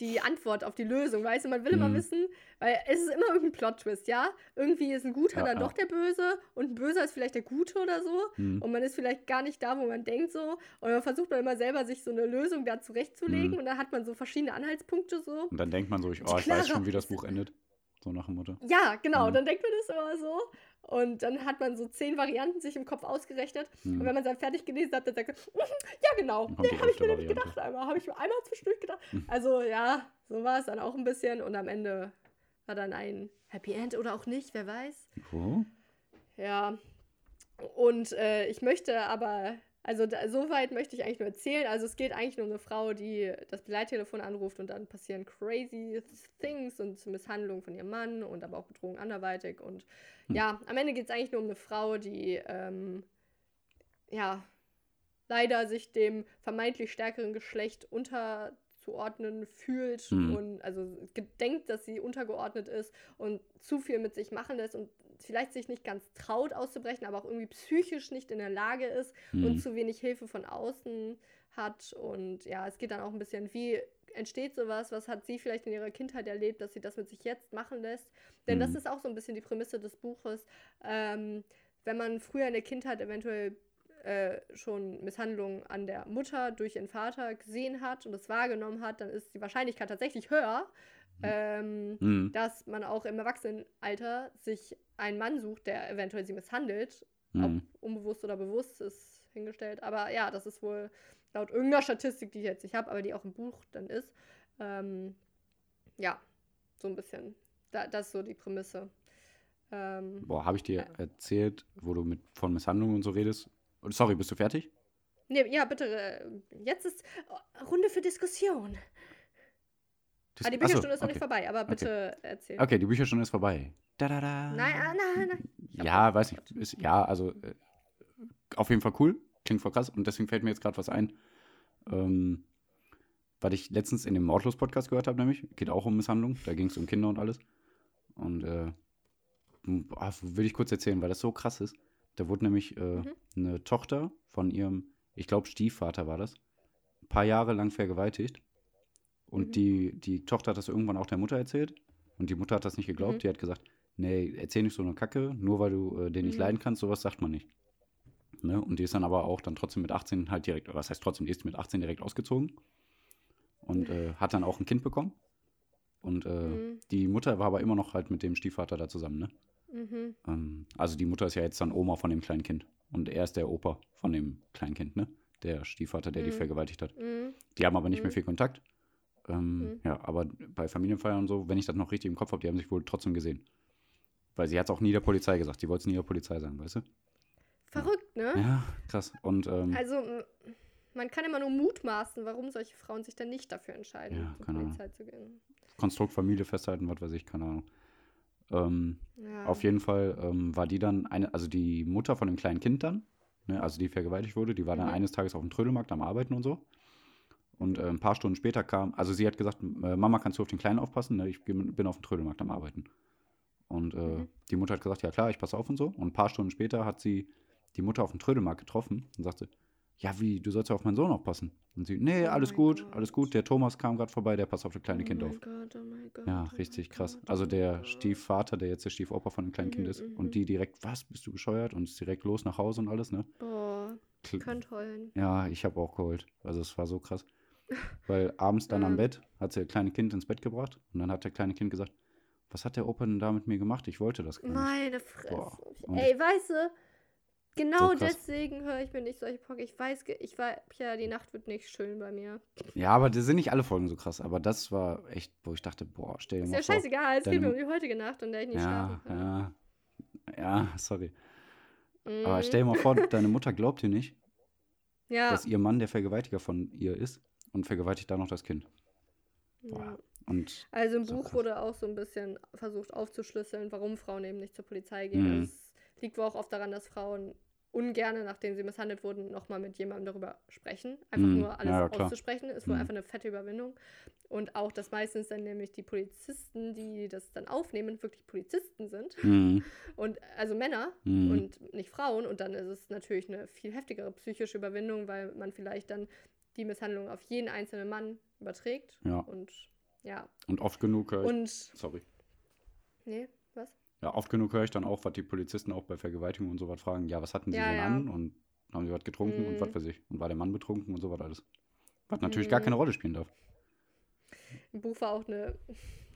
die Antwort auf die Lösung, weißt du? Man will immer Mhm. wissen, weil es ist immer irgendein Plot-Twist, ja? Irgendwie ist ein Guter Ja, dann ja. doch der Böse und ein Böser ist vielleicht der Gute oder so. Mhm. Und man ist vielleicht gar nicht da, wo man denkt so. Und dann versucht man immer selber, sich so eine Lösung da zurechtzulegen. Mhm. Und dann hat man so verschiedene Anhaltspunkte so. Und dann denkt man so, ich, oh, ich weiß schon, wie das Buch endet. So nach dem Motto. Ja, genau, Mhm. dann denkt man das immer so. Und dann hat man so zehn Varianten sich im Kopf ausgerechnet. Mhm. Und wenn man es dann fertig gelesen hat, dann sagt man, "Mhm, ja, genau. Nee, habe ich mir nämlich gedacht einmal. Habe ich mir einmal zwischendurch gedacht. Mhm. Also, ja, so war es dann auch ein bisschen. Und am Ende war dann ein Happy End oder auch nicht, wer weiß. Oh. Ja. Und äh, ich möchte aber Also da, so weit möchte ich eigentlich nur erzählen. Also es geht eigentlich nur um eine Frau, die das Begleittelefon anruft und dann passieren crazy things und Misshandlung von ihrem Mann und aber auch Bedrohung anderweitig. Und hm. ja, am Ende geht es eigentlich nur um eine Frau, die ähm, ja leider sich dem vermeintlich stärkeren Geschlecht unterzuordnen fühlt mhm. und also gedenkt, dass sie untergeordnet ist und zu viel mit sich machen lässt und vielleicht sich nicht ganz traut auszubrechen, aber auch irgendwie psychisch nicht in der Lage ist mhm. und zu wenig Hilfe von außen hat. Und ja, es geht dann auch ein bisschen, wie entsteht sowas, was hat sie vielleicht in ihrer Kindheit erlebt, dass sie das mit sich jetzt machen lässt. Denn mhm. das ist auch so ein bisschen die Prämisse des Buches. Ähm, wenn man früher in der Kindheit eventuell äh, schon Misshandlungen an der Mutter durch ihren Vater gesehen hat und das wahrgenommen hat, dann ist die Wahrscheinlichkeit tatsächlich höher, ähm, mhm. dass man auch im Erwachsenenalter sich einen Mann sucht, der eventuell sie misshandelt. Mhm. Ob unbewusst oder bewusst ist hingestellt. Aber ja, das ist wohl laut irgendeiner Statistik, die ich jetzt nicht habe, aber die auch im Buch dann ist. Ähm, ja, so ein bisschen. Da, das ist so die Prämisse. Ähm, Boah, habe ich dir äh, erzählt, wo du mit, von Misshandlungen und so redest? Sorry, bist du fertig? Nee, ja, bitte. Äh, jetzt ist Runde für Diskussion. Ah, die Bücherstunde so, ist noch okay. nicht vorbei, aber bitte okay. erzähl. Okay, die Bücherstunde ist vorbei. Da, da, da. Nein, ah, nein, nein. Ja, weiß nicht. Ist, ja, also äh, auf jeden Fall cool. Klingt voll krass. Und deswegen fällt mir jetzt gerade was ein. Ähm, was ich letztens in dem Mordlos-Podcast gehört habe, nämlich. Geht auch um Misshandlung. Da ging es um Kinder und alles. Und äh, will ich kurz erzählen, weil das so krass ist. Da wurde nämlich äh, mhm. eine Tochter von ihrem, ich glaube, Stiefvater war das, ein paar Jahre lang vergewaltigt. Und mhm. die, die Tochter hat das irgendwann auch der Mutter erzählt. Und die Mutter hat das nicht geglaubt. Mhm. Die hat gesagt, nee, erzähl nicht so eine Kacke, nur weil du äh, den nicht mhm. leiden kannst, sowas sagt man nicht. Ne? Und die ist dann aber auch dann trotzdem mit 18 halt direkt, was heißt trotzdem, die ist mit 18 direkt ausgezogen. Und äh, hat dann auch ein Kind bekommen. Und äh, mhm. die Mutter war aber immer noch halt mit dem Stiefvater da zusammen, ne? Mhm. Ähm, also die Mutter ist ja jetzt dann Oma von dem kleinen Kind. Und er ist der Opa von dem kleinen Kind, ne? Der Stiefvater, der mhm. die vergewaltigt hat. Mhm. Die haben aber nicht mehr mhm. viel Kontakt. Ähm, mhm. Ja, aber bei Familienfeiern und so, wenn ich das noch richtig im Kopf habe, die haben sich wohl trotzdem gesehen. Weil sie hat es auch nie der Polizei gesagt. Sie wollte es nie der Polizei sagen, weißt du? Verrückt, ne? Ja, krass. Und, ähm, also, man kann immer nur mutmaßen, warum solche Frauen sich dann nicht dafür entscheiden, ja, zur Polizei Ahnung. zu gehen. Konstrukt Familie festhalten, was weiß ich, keine Ahnung. Ähm, ja. Auf jeden Fall ähm, war die dann eine, also die Mutter von dem kleinen Kind dann, ne, also die vergewaltigt wurde, die war dann mhm. eines Tages auf dem Trödelmarkt am Arbeiten und so. Und äh, ein paar Stunden später kam, also sie hat gesagt, äh, Mama, kannst du auf den Kleinen aufpassen? Ne? Ich bin auf dem Trödelmarkt am Arbeiten. Und äh, mhm. die Mutter hat gesagt, ja klar, ich passe auf und so. Und ein paar Stunden später hat sie die Mutter auf dem Trödelmarkt getroffen und sagte, ja, wie, du sollst ja auf meinen Sohn aufpassen. Und sie, nee, oh alles gut, Gott. alles gut. Der Thomas kam gerade vorbei, der passt auf das kleine oh Kind auf. Gott, oh mein Gott, ja, oh richtig krass. Gott, also der Stiefvater, der jetzt der Stiefoper von dem kleinen mhm, Kind ist. Und mhm. die direkt, was, bist du bescheuert? Und ist direkt los nach Hause und alles, ne? Boah, ich könnte heulen. Ja, ich habe auch geheult. Also es war so krass. Weil abends dann am mhm. Bett hat sie das kleine Kind ins Bett gebracht und dann hat der kleine Kind gesagt, was hat der Opa denn da mit mir gemacht? Ich wollte das gar nicht. Meine Fresse. Ey, weißt du, genau so deswegen höre ich mir nicht solche Podcasts. Ich weiß, ich war, ja, die Nacht wird nicht schön bei mir. Ja, aber das sind nicht alle Folgen so krass. Aber das war echt, wo ich dachte, boah, stell dir ist mal vor. Ist ja scheißegal, es geht mir um die heutige Nacht, und der ich nicht ja, schlafen kann. Ja, ja, sorry. Mhm. Aber stell dir mal vor, deine Mutter glaubt dir nicht, ja. dass ihr Mann der Vergewaltiger von ihr ist und vergewaltigt da noch das Kind. Boah. Und also im Buch krass. wurde auch so ein bisschen versucht aufzuschlüsseln, warum Frauen eben nicht zur Polizei gehen. Mhm. Es liegt wohl auch oft daran, dass Frauen ungern, nachdem sie misshandelt wurden, nochmal mit jemandem darüber sprechen. Einfach mhm. nur alles ja, auszusprechen, ist wohl mhm. einfach eine fette Überwindung. Und auch, dass meistens dann nämlich die Polizisten, die das dann aufnehmen, wirklich Polizisten sind. Mhm. Und also Männer mhm. und nicht Frauen. Und dann ist es natürlich eine viel heftigere psychische Überwindung, weil man vielleicht dann die Misshandlung auf jeden einzelnen Mann überträgt. Ja. Und ja. Und oft genug höre ich. Und, sorry. Nee, was? Ja, oft genug höre ich dann auch, was die Polizisten auch bei Vergewaltigung und so was fragen. Ja, was hatten sie ja, denn ja. an? Und haben sie was getrunken mhm. und was weiß ich. Und war der Mann betrunken und so was alles. Was natürlich mhm. gar keine Rolle spielen darf. Im Buch war auch eine,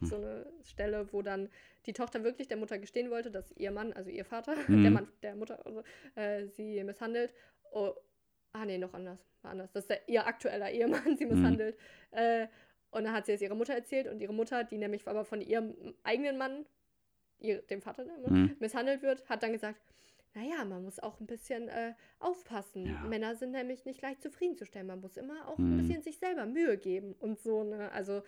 hm. so eine Stelle, wo dann die Tochter wirklich der Mutter gestehen wollte, dass ihr Mann, also ihr Vater, mhm. der Mann der Mutter, also, äh, sie misshandelt. Oh, ah, nee, noch anders war anders, dass der, ihr aktueller Ehemann sie mhm. misshandelt. Mhm. Äh, und dann hat sie es ihrer Mutter erzählt und ihre Mutter, die nämlich aber von ihrem eigenen Mann, ihr, dem Vater, ne, mhm. misshandelt wird, hat dann gesagt, naja, man muss auch ein bisschen äh, aufpassen. Ja. Männer sind nämlich nicht leicht zufriedenzustellen. Man muss immer auch Mhm. ein bisschen sich selber Mühe geben und so, ne? Also,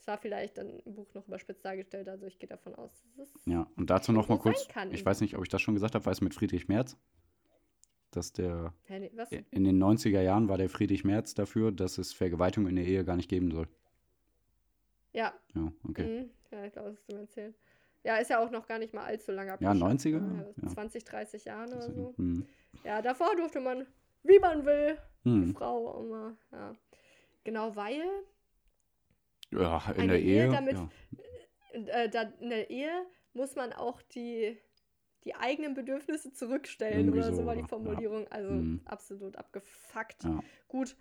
es war vielleicht dann im Buch noch überspitzt dargestellt, also ich gehe davon aus, dass es. Ja, und dazu Eben noch mal so sein kurz, ich weiß nicht, ob ich das schon gesagt habe, weiß mit Friedrich Merz, dass der was? in den 90er Jahren war der Friedrich Merz dafür, dass es Vergewaltigung in der Ehe gar nicht geben soll. Ja, Ja, okay. mhm. ja, ich glaube, das hast du mir erzählt. Ja, ist ja auch noch gar nicht mal allzu lange Ja, abgeschafft, 90er, ne? ja. 20, 30 Jahren oder so. hm. Ja, davor durfte man, wie man will, die Hm. Frau immer. Ja. Genau, weil Ja, in der Ehe Ehe. damit- ja. äh, da, in der Ehe muss man auch die, die eigenen Bedürfnisse zurückstellen Irgendwie oder so war die ja. Formulierung. Also Mhm. absolut abgefuckt. Ja. Gut.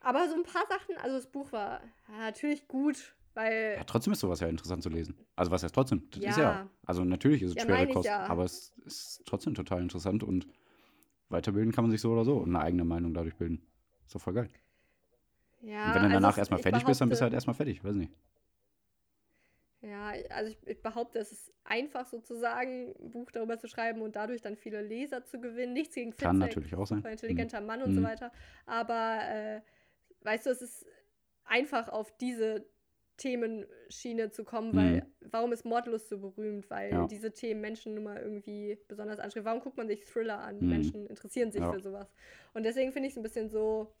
Aber so ein paar Sachen, also das Buch war ja, natürlich gut, weil ja, trotzdem ist sowas ja interessant zu lesen. Also was heißt trotzdem? Das ist Ja. ja, also natürlich ist es Ja, schwere Kost, ja. aber es ist trotzdem total interessant und weiterbilden kann man sich so oder so und eine eigene Meinung dadurch bilden. Ist doch voll geil. ja, und wenn du also danach erstmal fertig bist, dann bist du behaupte- halt erstmal fertig, weiß nicht. Ja, also ich, ich behaupte, es ist einfach sozusagen, ein Buch darüber zu schreiben und dadurch dann viele Leser zu gewinnen. Nichts gegen Kann Fitzek, natürlich auch sein. super intelligenter Mann und so Mhm. weiter. Aber äh, weißt du, es ist einfach auf diese Themenschiene zu kommen, weil warum ist Mordlust so berühmt? Weil Mhm. Ja. diese Themen Menschen nun mal irgendwie besonders ansprechen. Warum guckt man sich Thriller an? Mhm. Menschen interessieren sich Ja. für sowas. Und deswegen finde ich es ein bisschen so.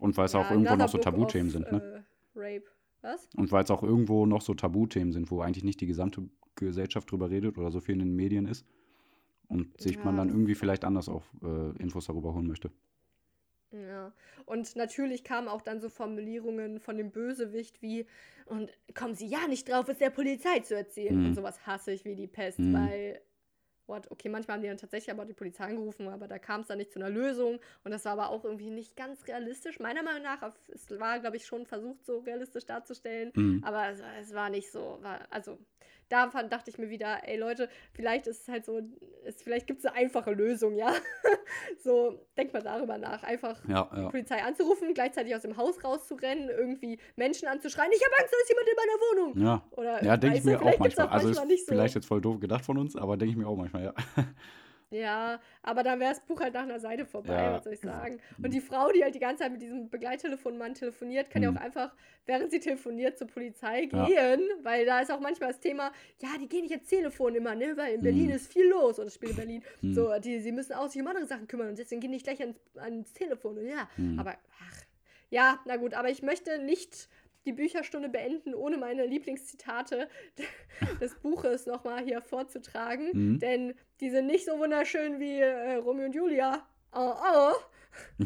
Und weil es ja, auch irgendwo noch so Tabuthemen sind, ne? Äh, Rape. Was? Und weil es auch irgendwo noch so Tabuthemen sind, wo eigentlich nicht die gesamte Gesellschaft drüber redet oder so viel in den Medien ist. Und sich man Ja. dann irgendwie vielleicht anders auch äh, Infos darüber holen möchte. Ja, und natürlich kamen auch dann so Formulierungen von dem Bösewicht wie, und kommen Sie ja nicht drauf, es der Polizei zu erzählen. Mhm. Und sowas hasse ich wie die Pest, Mhm. weil, what, okay, manchmal haben die dann tatsächlich aber die Polizei angerufen, aber da kam es dann nicht zu einer Lösung. Und das war aber auch irgendwie nicht ganz realistisch. Meiner Meinung nach, es war, glaube ich, schon versucht, so realistisch darzustellen. Mhm. Aber es, es war nicht so, war, also da fand, dachte ich mir wieder, ey Leute, vielleicht ist es halt so, es, vielleicht gibt es eine einfache Lösung, ja. so, denkt mal darüber nach. Einfach Ja, die ja. Polizei anzurufen, gleichzeitig aus dem Haus rauszurennen, irgendwie Menschen anzuschreien, ich habe Angst, da ist jemand in meiner Wohnung. Ja, Oder, ja denke ich mir auch manchmal. Also ist manchmal nicht so. vielleicht jetzt voll doof gedacht von uns, aber denke ich mir auch manchmal, ja. Ja, aber dann wäre das Buch halt nach einer Seite vorbei, Ja. was soll ich sagen. Und die Frau, die halt die ganze Zeit mit diesem Begleittelefonmann telefoniert, kann ja Mhm. auch einfach, während sie telefoniert, zur Polizei Ja. gehen, weil da ist auch manchmal das Thema, ja, die gehen nicht ins Telefon immer, ne, weil in Berlin Mhm. ist viel los, oder das Spiel in Berlin. Mhm. So, die, sie müssen auch sich um andere Sachen kümmern und deswegen gehen die nicht gleich ans, ans Telefon. Und ja, Mhm. aber, ach, ja, na gut, aber ich möchte nicht die Bücherstunde beenden, ohne meine Lieblingszitate des Buches nochmal hier vorzutragen. Mhm. Denn die sind nicht so wunderschön wie äh, Romeo und Julia. Oh, oh.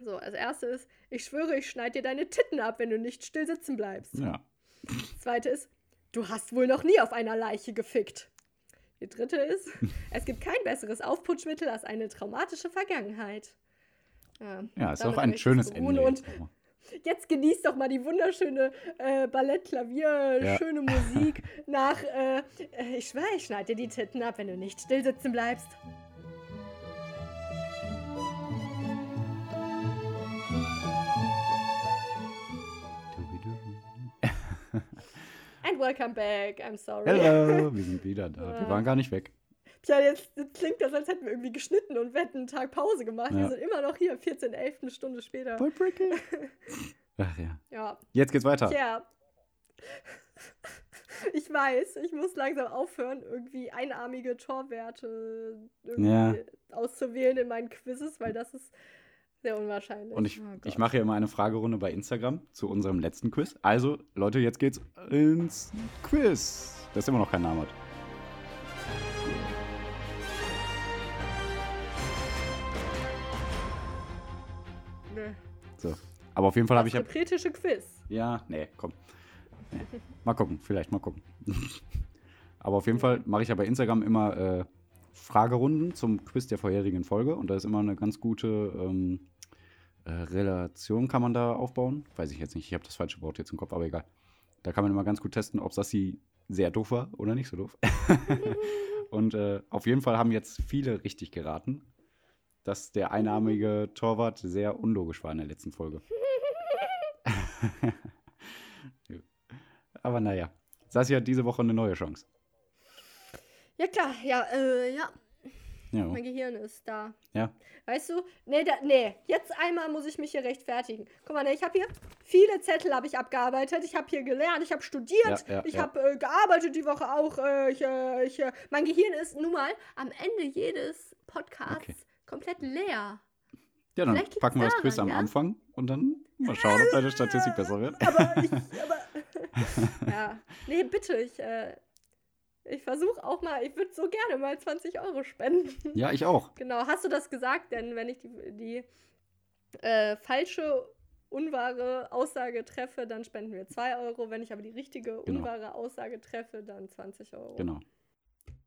so, als erstes, ich schwöre, ich schneide dir deine Titten ab, wenn du nicht still sitzen bleibst. Ja. Zweite ist, du hast wohl noch nie auf einer Leiche gefickt. Die dritte ist, es gibt kein besseres Aufputschmittel als eine traumatische Vergangenheit. Ja, Ja, ist auch ein schönes Ende. Und jetzt genießt doch mal die wunderschöne äh, Ballett-Klavier, Ja. schöne Musik nach, äh, äh, ich schwöre, ich schneide dir die Titten ab, wenn du nicht still sitzen bleibst. And welcome back, I'm sorry. Hello, wir sind wieder da. Wir waren gar nicht weg. Tja, jetzt klingt das, als hätten wir irgendwie geschnitten und wir hätten einen Tag Pause gemacht. Wir Ja. sind immer noch hier, 14, 11, eine Stunde später. Vollbreaking. Ach ja. Ja, Jetzt geht's weiter. tja. Ich weiß, ich muss langsam aufhören, irgendwie einarmige Torwerte irgendwie Ja. auszuwählen in meinen Quizzes, weil das ist sehr unwahrscheinlich. Und ich, Oh ich mache ja immer eine Fragerunde bei Instagram zu unserem letzten Quiz. Also, Leute, jetzt geht's ins Quiz. Das immer noch kein Name hat. So. Aber auf jeden Fall habe ich das ja. kritische Quiz. Ja, nee, komm. Nee. Mal gucken, vielleicht mal gucken. Aber auf jeden Fall mache ich ja bei Instagram immer äh, Fragerunden zum Quiz der vorherigen Folge und da ist immer eine ganz gute ähm, äh, Relation kann man da aufbauen. Weiß ich jetzt nicht, ich habe das falsche Wort jetzt im Kopf, aber egal. Da kann man immer ganz gut testen, ob Sassi sehr doof war oder nicht so doof. und äh, auf jeden Fall haben jetzt viele richtig geraten, dass der einarmige Torwart sehr unlogisch war in der letzten Folge. Aber naja, Sassi hat diese Woche eine neue Chance. Ja klar, ja, äh, ja. Ja. Mein Gehirn ist da. Ja. Weißt du? Nee, da, nee, jetzt einmal muss ich mich hier rechtfertigen. Guck mal, nee, ich habe hier viele Zettel habe ich abgearbeitet. Ich habe hier gelernt, ich habe studiert, Ja, ja, ich ja. habe äh, gearbeitet die Woche auch. Äh, ich, äh, ich, äh, mein Gehirn ist nun mal am Ende jedes Podcasts Okay. Komplett leer. Ja, dann Vielleicht packen wir das Quiz am ja? Anfang und dann mal schauen, ob deine Statistik besser wird. Aber ich, aber, ja, nee, bitte, ich, äh, ich versuche auch mal, ich würde so gerne mal 20 Euro spenden. Ja, ich auch. Genau, hast du das gesagt? Denn wenn ich die, die äh, falsche, unwahre Aussage treffe, dann spenden wir 2 Euro. Wenn ich aber die richtige, Genau. unwahre Aussage treffe, dann 20 Euro. Genau.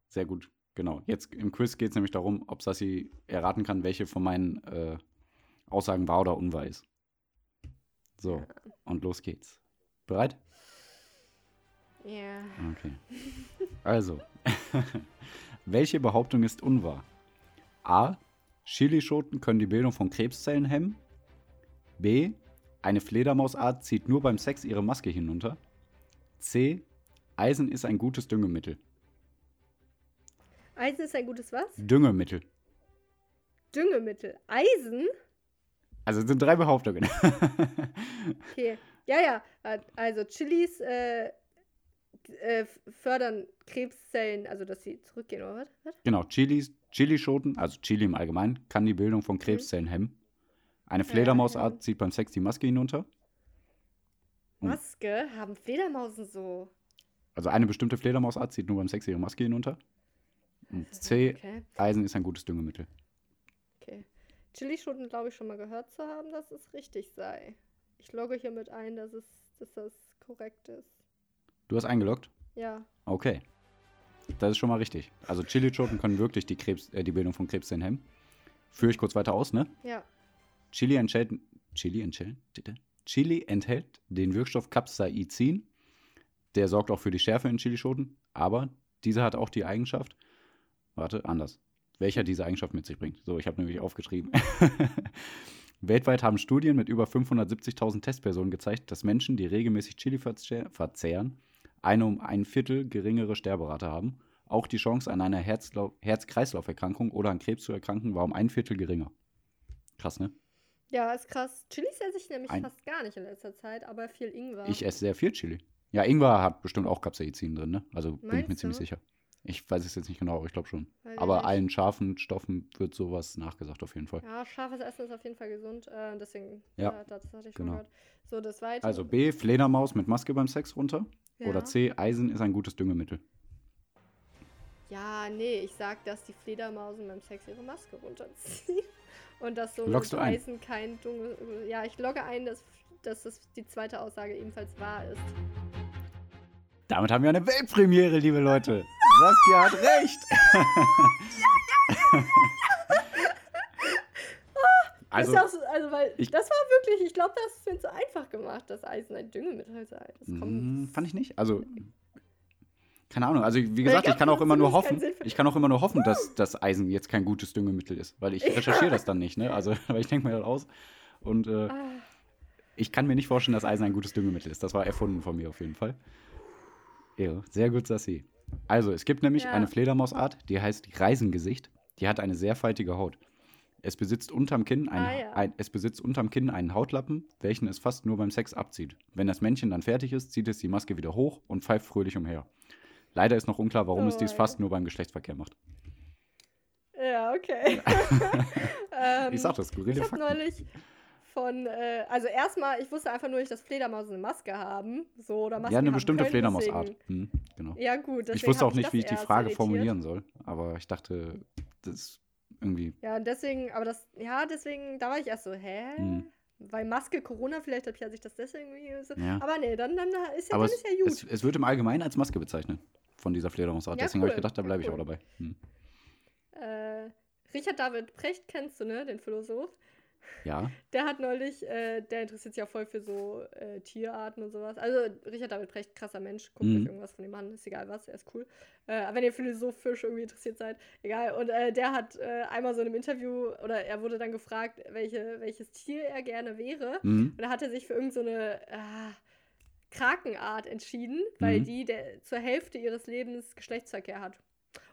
Sehr gut. Genau. Jetzt im Quiz geht es nämlich darum, ob Sassi erraten kann, welche von meinen äh, Aussagen wahr oder unwahr ist. So, und los geht's. Bereit? Ja. Okay. Also, welche Behauptung ist unwahr? A. Chilischoten können die Bildung von Krebszellen hemmen. B. Eine Fledermausart zieht nur beim Sex ihre Maske hinunter. C. Eisen ist ein gutes Düngemittel. Eisen ist ein gutes was? Düngemittel. Düngemittel. Eisen? Also es sind drei Behauptungen. Okay. Ja, ja. Also Chilis äh, äh, fördern Krebszellen, also dass sie zurückgehen, oder was? was? genau, Chilis, Chilischoten, also Chili im Allgemeinen, kann die Bildung von Krebszellen hemmen. Eine Fledermausart zieht beim Sex die Maske hinunter. Hm. Maske haben Fledermausen so. Also eine bestimmte Fledermausart zieht nur beim Sex ihre Maske hinunter. Und C, Okay. Eisen ist ein gutes Düngemittel. Okay. Chilischoten glaube ich schon mal gehört zu haben, dass es richtig sei. Ich logge hiermit ein, dass, es, dass das korrekt ist. Du hast eingeloggt? Ja. Okay. Das ist schon mal richtig. Also Chilischoten können wirklich die, Krebs, äh, die Bildung von Krebszellen hemmen. Führe ich kurz weiter aus, ne? Ja. Chili enthält, Chili enthält, Chili enthält den Wirkstoff Capsaicin. Der sorgt auch für die Schärfe in Chilischoten, aber dieser hat auch die Eigenschaft, warte, anders, welcher diese Eigenschaft mit sich bringt. So, ich habe nämlich aufgeschrieben. Weltweit haben Studien mit über 570.000 Testpersonen gezeigt, dass Menschen, die regelmäßig Chili verzehr- verzehren, eine um ein Viertel geringere Sterberate haben. Auch die Chance an einer Herz-Kreislauf-Erkrankung oder an Krebs zu erkranken war um ein Viertel geringer. Krass, ne? Ja, ist krass. Chilis esse ich nämlich Ein- fast gar nicht in letzter Zeit, aber viel Ingwer. Ich esse sehr viel Chili. Ja, Ingwer hat bestimmt auch Capsaicin drin, ne? Also bin ich mir Meinst ziemlich du? sicher. Ich weiß es jetzt nicht genau, aber ich glaube schon. Ich aber allen scharfen Stoffen wird sowas nachgesagt auf jeden Fall. Ja, scharfes Essen ist auf jeden Fall gesund. Äh, deswegen, Ja, ja, das hatte ich genau. schon gehört. So, das weiter. Also B, Fledermaus mit Maske beim Sex runter. ja. Oder C, Eisen ist ein gutes Düngemittel. Ja, nee, ich sag, dass die Fledermausen beim Sex ihre Maske runterziehen. Und dass so Loggst du ein? Eisen kein Dunkel. Ja, ich logge ein, dass, dass das die zweite Aussage ebenfalls wahr ist. Damit haben wir eine Weltpremiere, liebe Leute. Saskia hat recht. also, ja auch so, also weil ich- das war wirklich, ich glaube, das ist mir zu einfach gemacht, dass Eisen ein Düngemittel sei. Mh, fand ich nicht. Also, keine Ahnung. Also, wie gesagt, ich gab's kann auch immer nur hoffen. Ich kann auch immer nur hoffen, dass das Eisen jetzt kein gutes Düngemittel ist, weil ich recherchiere das dann nicht, ne? Also, weil ich denke mir das aus. Und äh, ah, ich kann mir nicht vorstellen, dass Eisen ein gutes Düngemittel ist. Das war erfunden von mir auf jeden Fall. Ja, sehr gut, Sassi. Also, es gibt nämlich Ja. eine Fledermausart, die heißt Reisengesicht. Die hat eine sehr faltige Haut. Es besitzt unterm Kinn einen, Ah, ja. ein, es besitzt unterm Kinn einen Hautlappen, welchen es fast nur beim Sex abzieht. Wenn das Männchen dann fertig ist, zieht es die Maske wieder hoch und pfeift fröhlich umher. Leider ist noch unklar, warum es Oh, dies ja. fast nur beim Geschlechtsverkehr macht. ja, okay. ähm, Ich sag das, Ich skurrile habe Fakten. neulich von, äh, also erstmal, ich wusste einfach nur nicht, dass Fledermausen eine Maske haben. So, oder Masken Ja, eine bestimmte Fledermausart. Hm, genau. Ja, gut. Ich wusste auch nicht, wie ich die Frage irritiert. formulieren soll, aber ich dachte, das ist irgendwie. Ja, und deswegen, aber das, ja, deswegen, da war ich erst so, hä? Hm. Weil Maske, Corona, vielleicht ja sich das deswegen irgendwie so. Ja. Aber nee, dann, dann ist ja, Aber dann es, ist ja gut. es, es wird im Allgemeinen als Maske bezeichnet von dieser Fledermausart. Ja, Deswegen habe ich cool. gedacht, da Ja, bleibe ich cool. auch dabei. Hm. äh, Richard David Precht kennst du, ne? Den Philosoph. Ja, Der hat neulich, äh, der interessiert sich ja voll für so äh, Tierarten und sowas. Also Richard David Precht, krasser Mensch, guckt Mhm. euch irgendwas von dem an, ist egal was, er ist cool. Äh, aber wenn ihr philosophisch irgendwie interessiert seid, egal. Und äh, der hat äh, einmal so in einem Interview, oder er wurde dann gefragt, welche, welches Tier er gerne wäre. mhm. Und da hat er sich für irgendeine so eine, ah, Krakenart entschieden, weil Mhm. die der, zur Hälfte ihres Lebens Geschlechtsverkehr hat.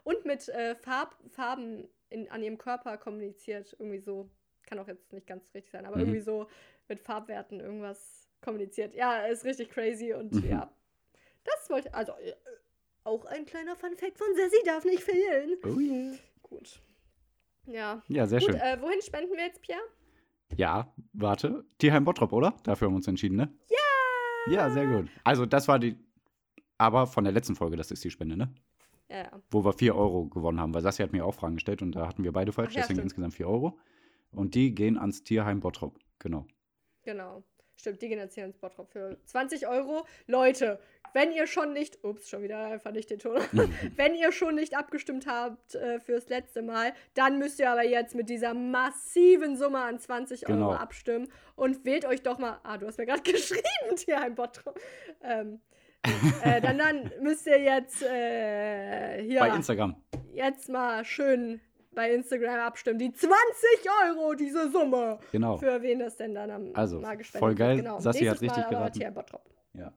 Und mit äh, Farb, Farben in, an ihrem Körper kommuniziert. Irgendwie so. Kann auch jetzt nicht ganz richtig sein, aber Mhm. irgendwie so mit Farbwerten irgendwas kommuniziert. Ja, ist richtig crazy und Mhm. ja. Das wollte. Also, äh, auch ein kleiner Funfact von Sassy darf nicht fehlen. Oh yeah. Gut. Ja. Ja, sehr Gut, schön. äh, wohin spenden wir jetzt, Pierre? Ja, warte. Tierheim Bottrop, oder? Dafür haben wir uns entschieden, ne? Ja! Ja, sehr gut. Also, das war die. Aber von der letzten Folge, das ist die Spende, ne? Ja, ja. Wo wir 4 Euro gewonnen haben, weil Sassi hat mir auch Fragen gestellt und da hatten wir beide falsch, Ach ja, deswegen stimmt. insgesamt 4 Euro. Und die gehen ans Tierheim Bottrop. Genau. Genau. Stimmt, die gehen jetzt hier ins Bottrop für 20 Euro. Leute, wenn ihr schon nicht, ups, schon wieder einfach nicht den Ton. wenn ihr schon nicht abgestimmt habt äh, fürs letzte Mal, dann müsst ihr aber jetzt mit dieser massiven Summe an 20 Euro Genau. abstimmen und wählt euch doch mal, ah, du hast mir gerade geschrieben, Tierheim Bottrop. Ähm, äh, dann, dann müsst ihr jetzt äh, hier Bei Instagram. jetzt mal schön bei Instagram abstimmen. Die 20 Euro, diese Summe. Genau. Für wen das denn dann am Also, mal gespendet voll geil. wird. Genau. Sassi hat richtig geraten. Ja.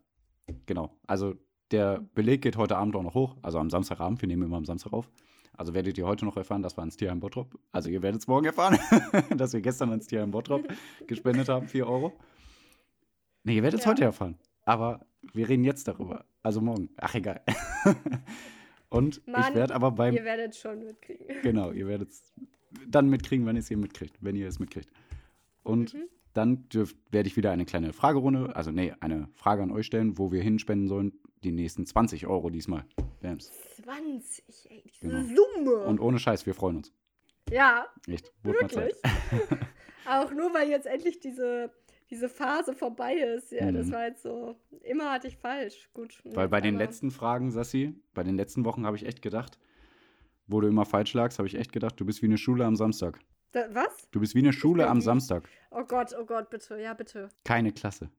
Genau. Also, der Beleg geht heute Abend auch noch hoch. Also am Samstagabend. Wir nehmen immer am Samstag auf. Also werdet ihr heute noch erfahren, dass wir ans Tierheim Bottrop. Also ihr werdet es morgen erfahren, dass wir gestern ans Tierheim Bottrop gespendet haben, 4 Euro. Nee, ihr werdet es Ja. heute erfahren. Aber wir reden jetzt darüber. Also morgen. Ach, egal. Und ich Mann, werde aber beim. Ihr werdet schon mitkriegen. Genau, ihr werdet es dann mitkriegen, wenn ihr es hier mitkriegt, wenn ihr es mitkriegt. Und Mhm. dann werde ich wieder eine kleine Fragerunde, also nee, eine Frage an euch stellen, wo wir hinspenden sollen. Die nächsten 20 Euro diesmal. Bams. 20, ey, diese Genau. Summe. Und ohne Scheiß, wir freuen uns. ja, Echt. Wurde mal wirklich. Zeit. Auch nur, weil jetzt endlich diese, diese Phase vorbei ist. Ja, das Mhm. war jetzt so. Immer hatte ich falsch. Gut. Weil bei den letzten Fragen, Sassi, bei den letzten Wochen habe ich echt gedacht, wo du immer falsch lagst, habe ich echt gedacht, du bist wie eine Schule am Samstag. Da, was? Du bist wie eine Schule am wie- Samstag. Oh Gott, oh Gott, bitte. Ja, bitte. Keine Klasse.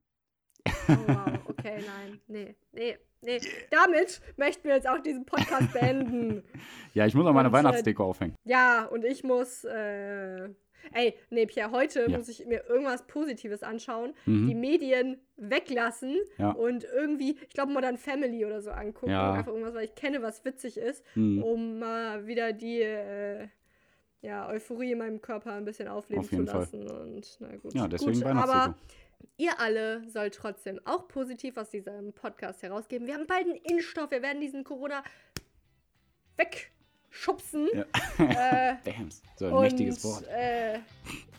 Oh, wow. Okay, nein. Nee, nee, nee. Damit möchten wir jetzt auch diesen Podcast beenden. Ja, ich muss auch meine Und, äh, Weihnachtsdeko aufhängen. Ja, und ich muss. Äh, ey, nee, Pierre, heute Ja. muss ich mir irgendwas Positives anschauen, Mhm. die Medien weglassen Ja. und irgendwie, ich glaube, Modern Family oder so angucken. Ja. Einfach irgendwas, weil ich kenne, was witzig ist, Mhm. um mal wieder die. Äh, ja, Euphorie in meinem Körper ein bisschen aufleben Auf zu Fall. lassen. Und na gut. Ja, deswegen gut, aber ihr alle sollt trotzdem auch positiv aus diesem Podcast herausgeben. Wir haben bald einen Impfstoff. Wir werden diesen Corona wegschubsen. Ja. Äh, Bams. So ein und, mächtiges Wort. Äh,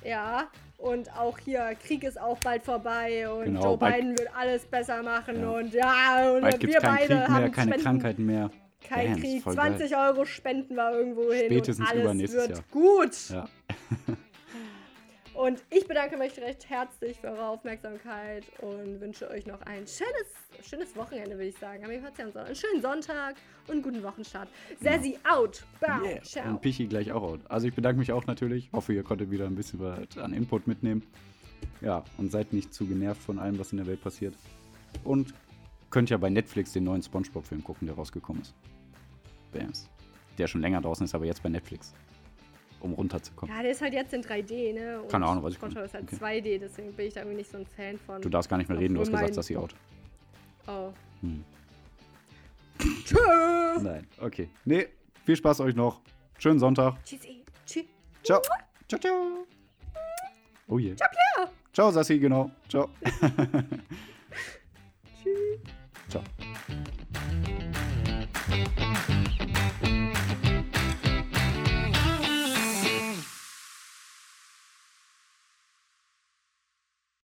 ja, und auch hier, Krieg ist auch bald vorbei und Genau, Joe bald- Biden wird alles besser machen Ja. und ja, und Bald wir beide Krieg mehr, haben keine Spenden, Krankheiten mehr. kein Bams, Krieg, voll 20 Euro spenden wir irgendwo hin Spätestens und alles übernächstes wird Jahr. gut. Ja. Und ich bedanke mich recht herzlich für eure Aufmerksamkeit und wünsche euch noch ein schönes, schönes Wochenende, würde ich sagen. Aber ihr hört ja. Einen schönen Sonntag und einen guten Wochenstart. Sassy out. Bam. Yeah. Ciao. Und Pichi gleich auch out. Also ich bedanke mich auch natürlich. Hoffe, ihr konntet wieder ein bisschen was an Input mitnehmen. Ja, und seid nicht zu genervt von allem, was in der Welt passiert. Und könnt ja bei Netflix den neuen Spongebob-Film gucken, der rausgekommen ist. Bams. Der schon länger draußen ist, aber jetzt bei Netflix. Um runterzukommen. Ja, der ist halt jetzt in 3D, ne? Und Keine Ahnung, weiß ich nicht. ist halt Okay. 2D, deswegen bin ich da irgendwie nicht so ein Fan von. Du darfst gar nicht mehr reden, du hast gesagt, dass sie out. Oh. Hm. Tschüss. Nein, okay. Nee, viel Spaß euch noch. Schönen Sonntag. Tschüssi. Tschüss. Ciao. Ciao, ciao. Oh je. Ciao, Pierre. Ciao, Sassi, genau. Ciao. Tschüss. Ciao.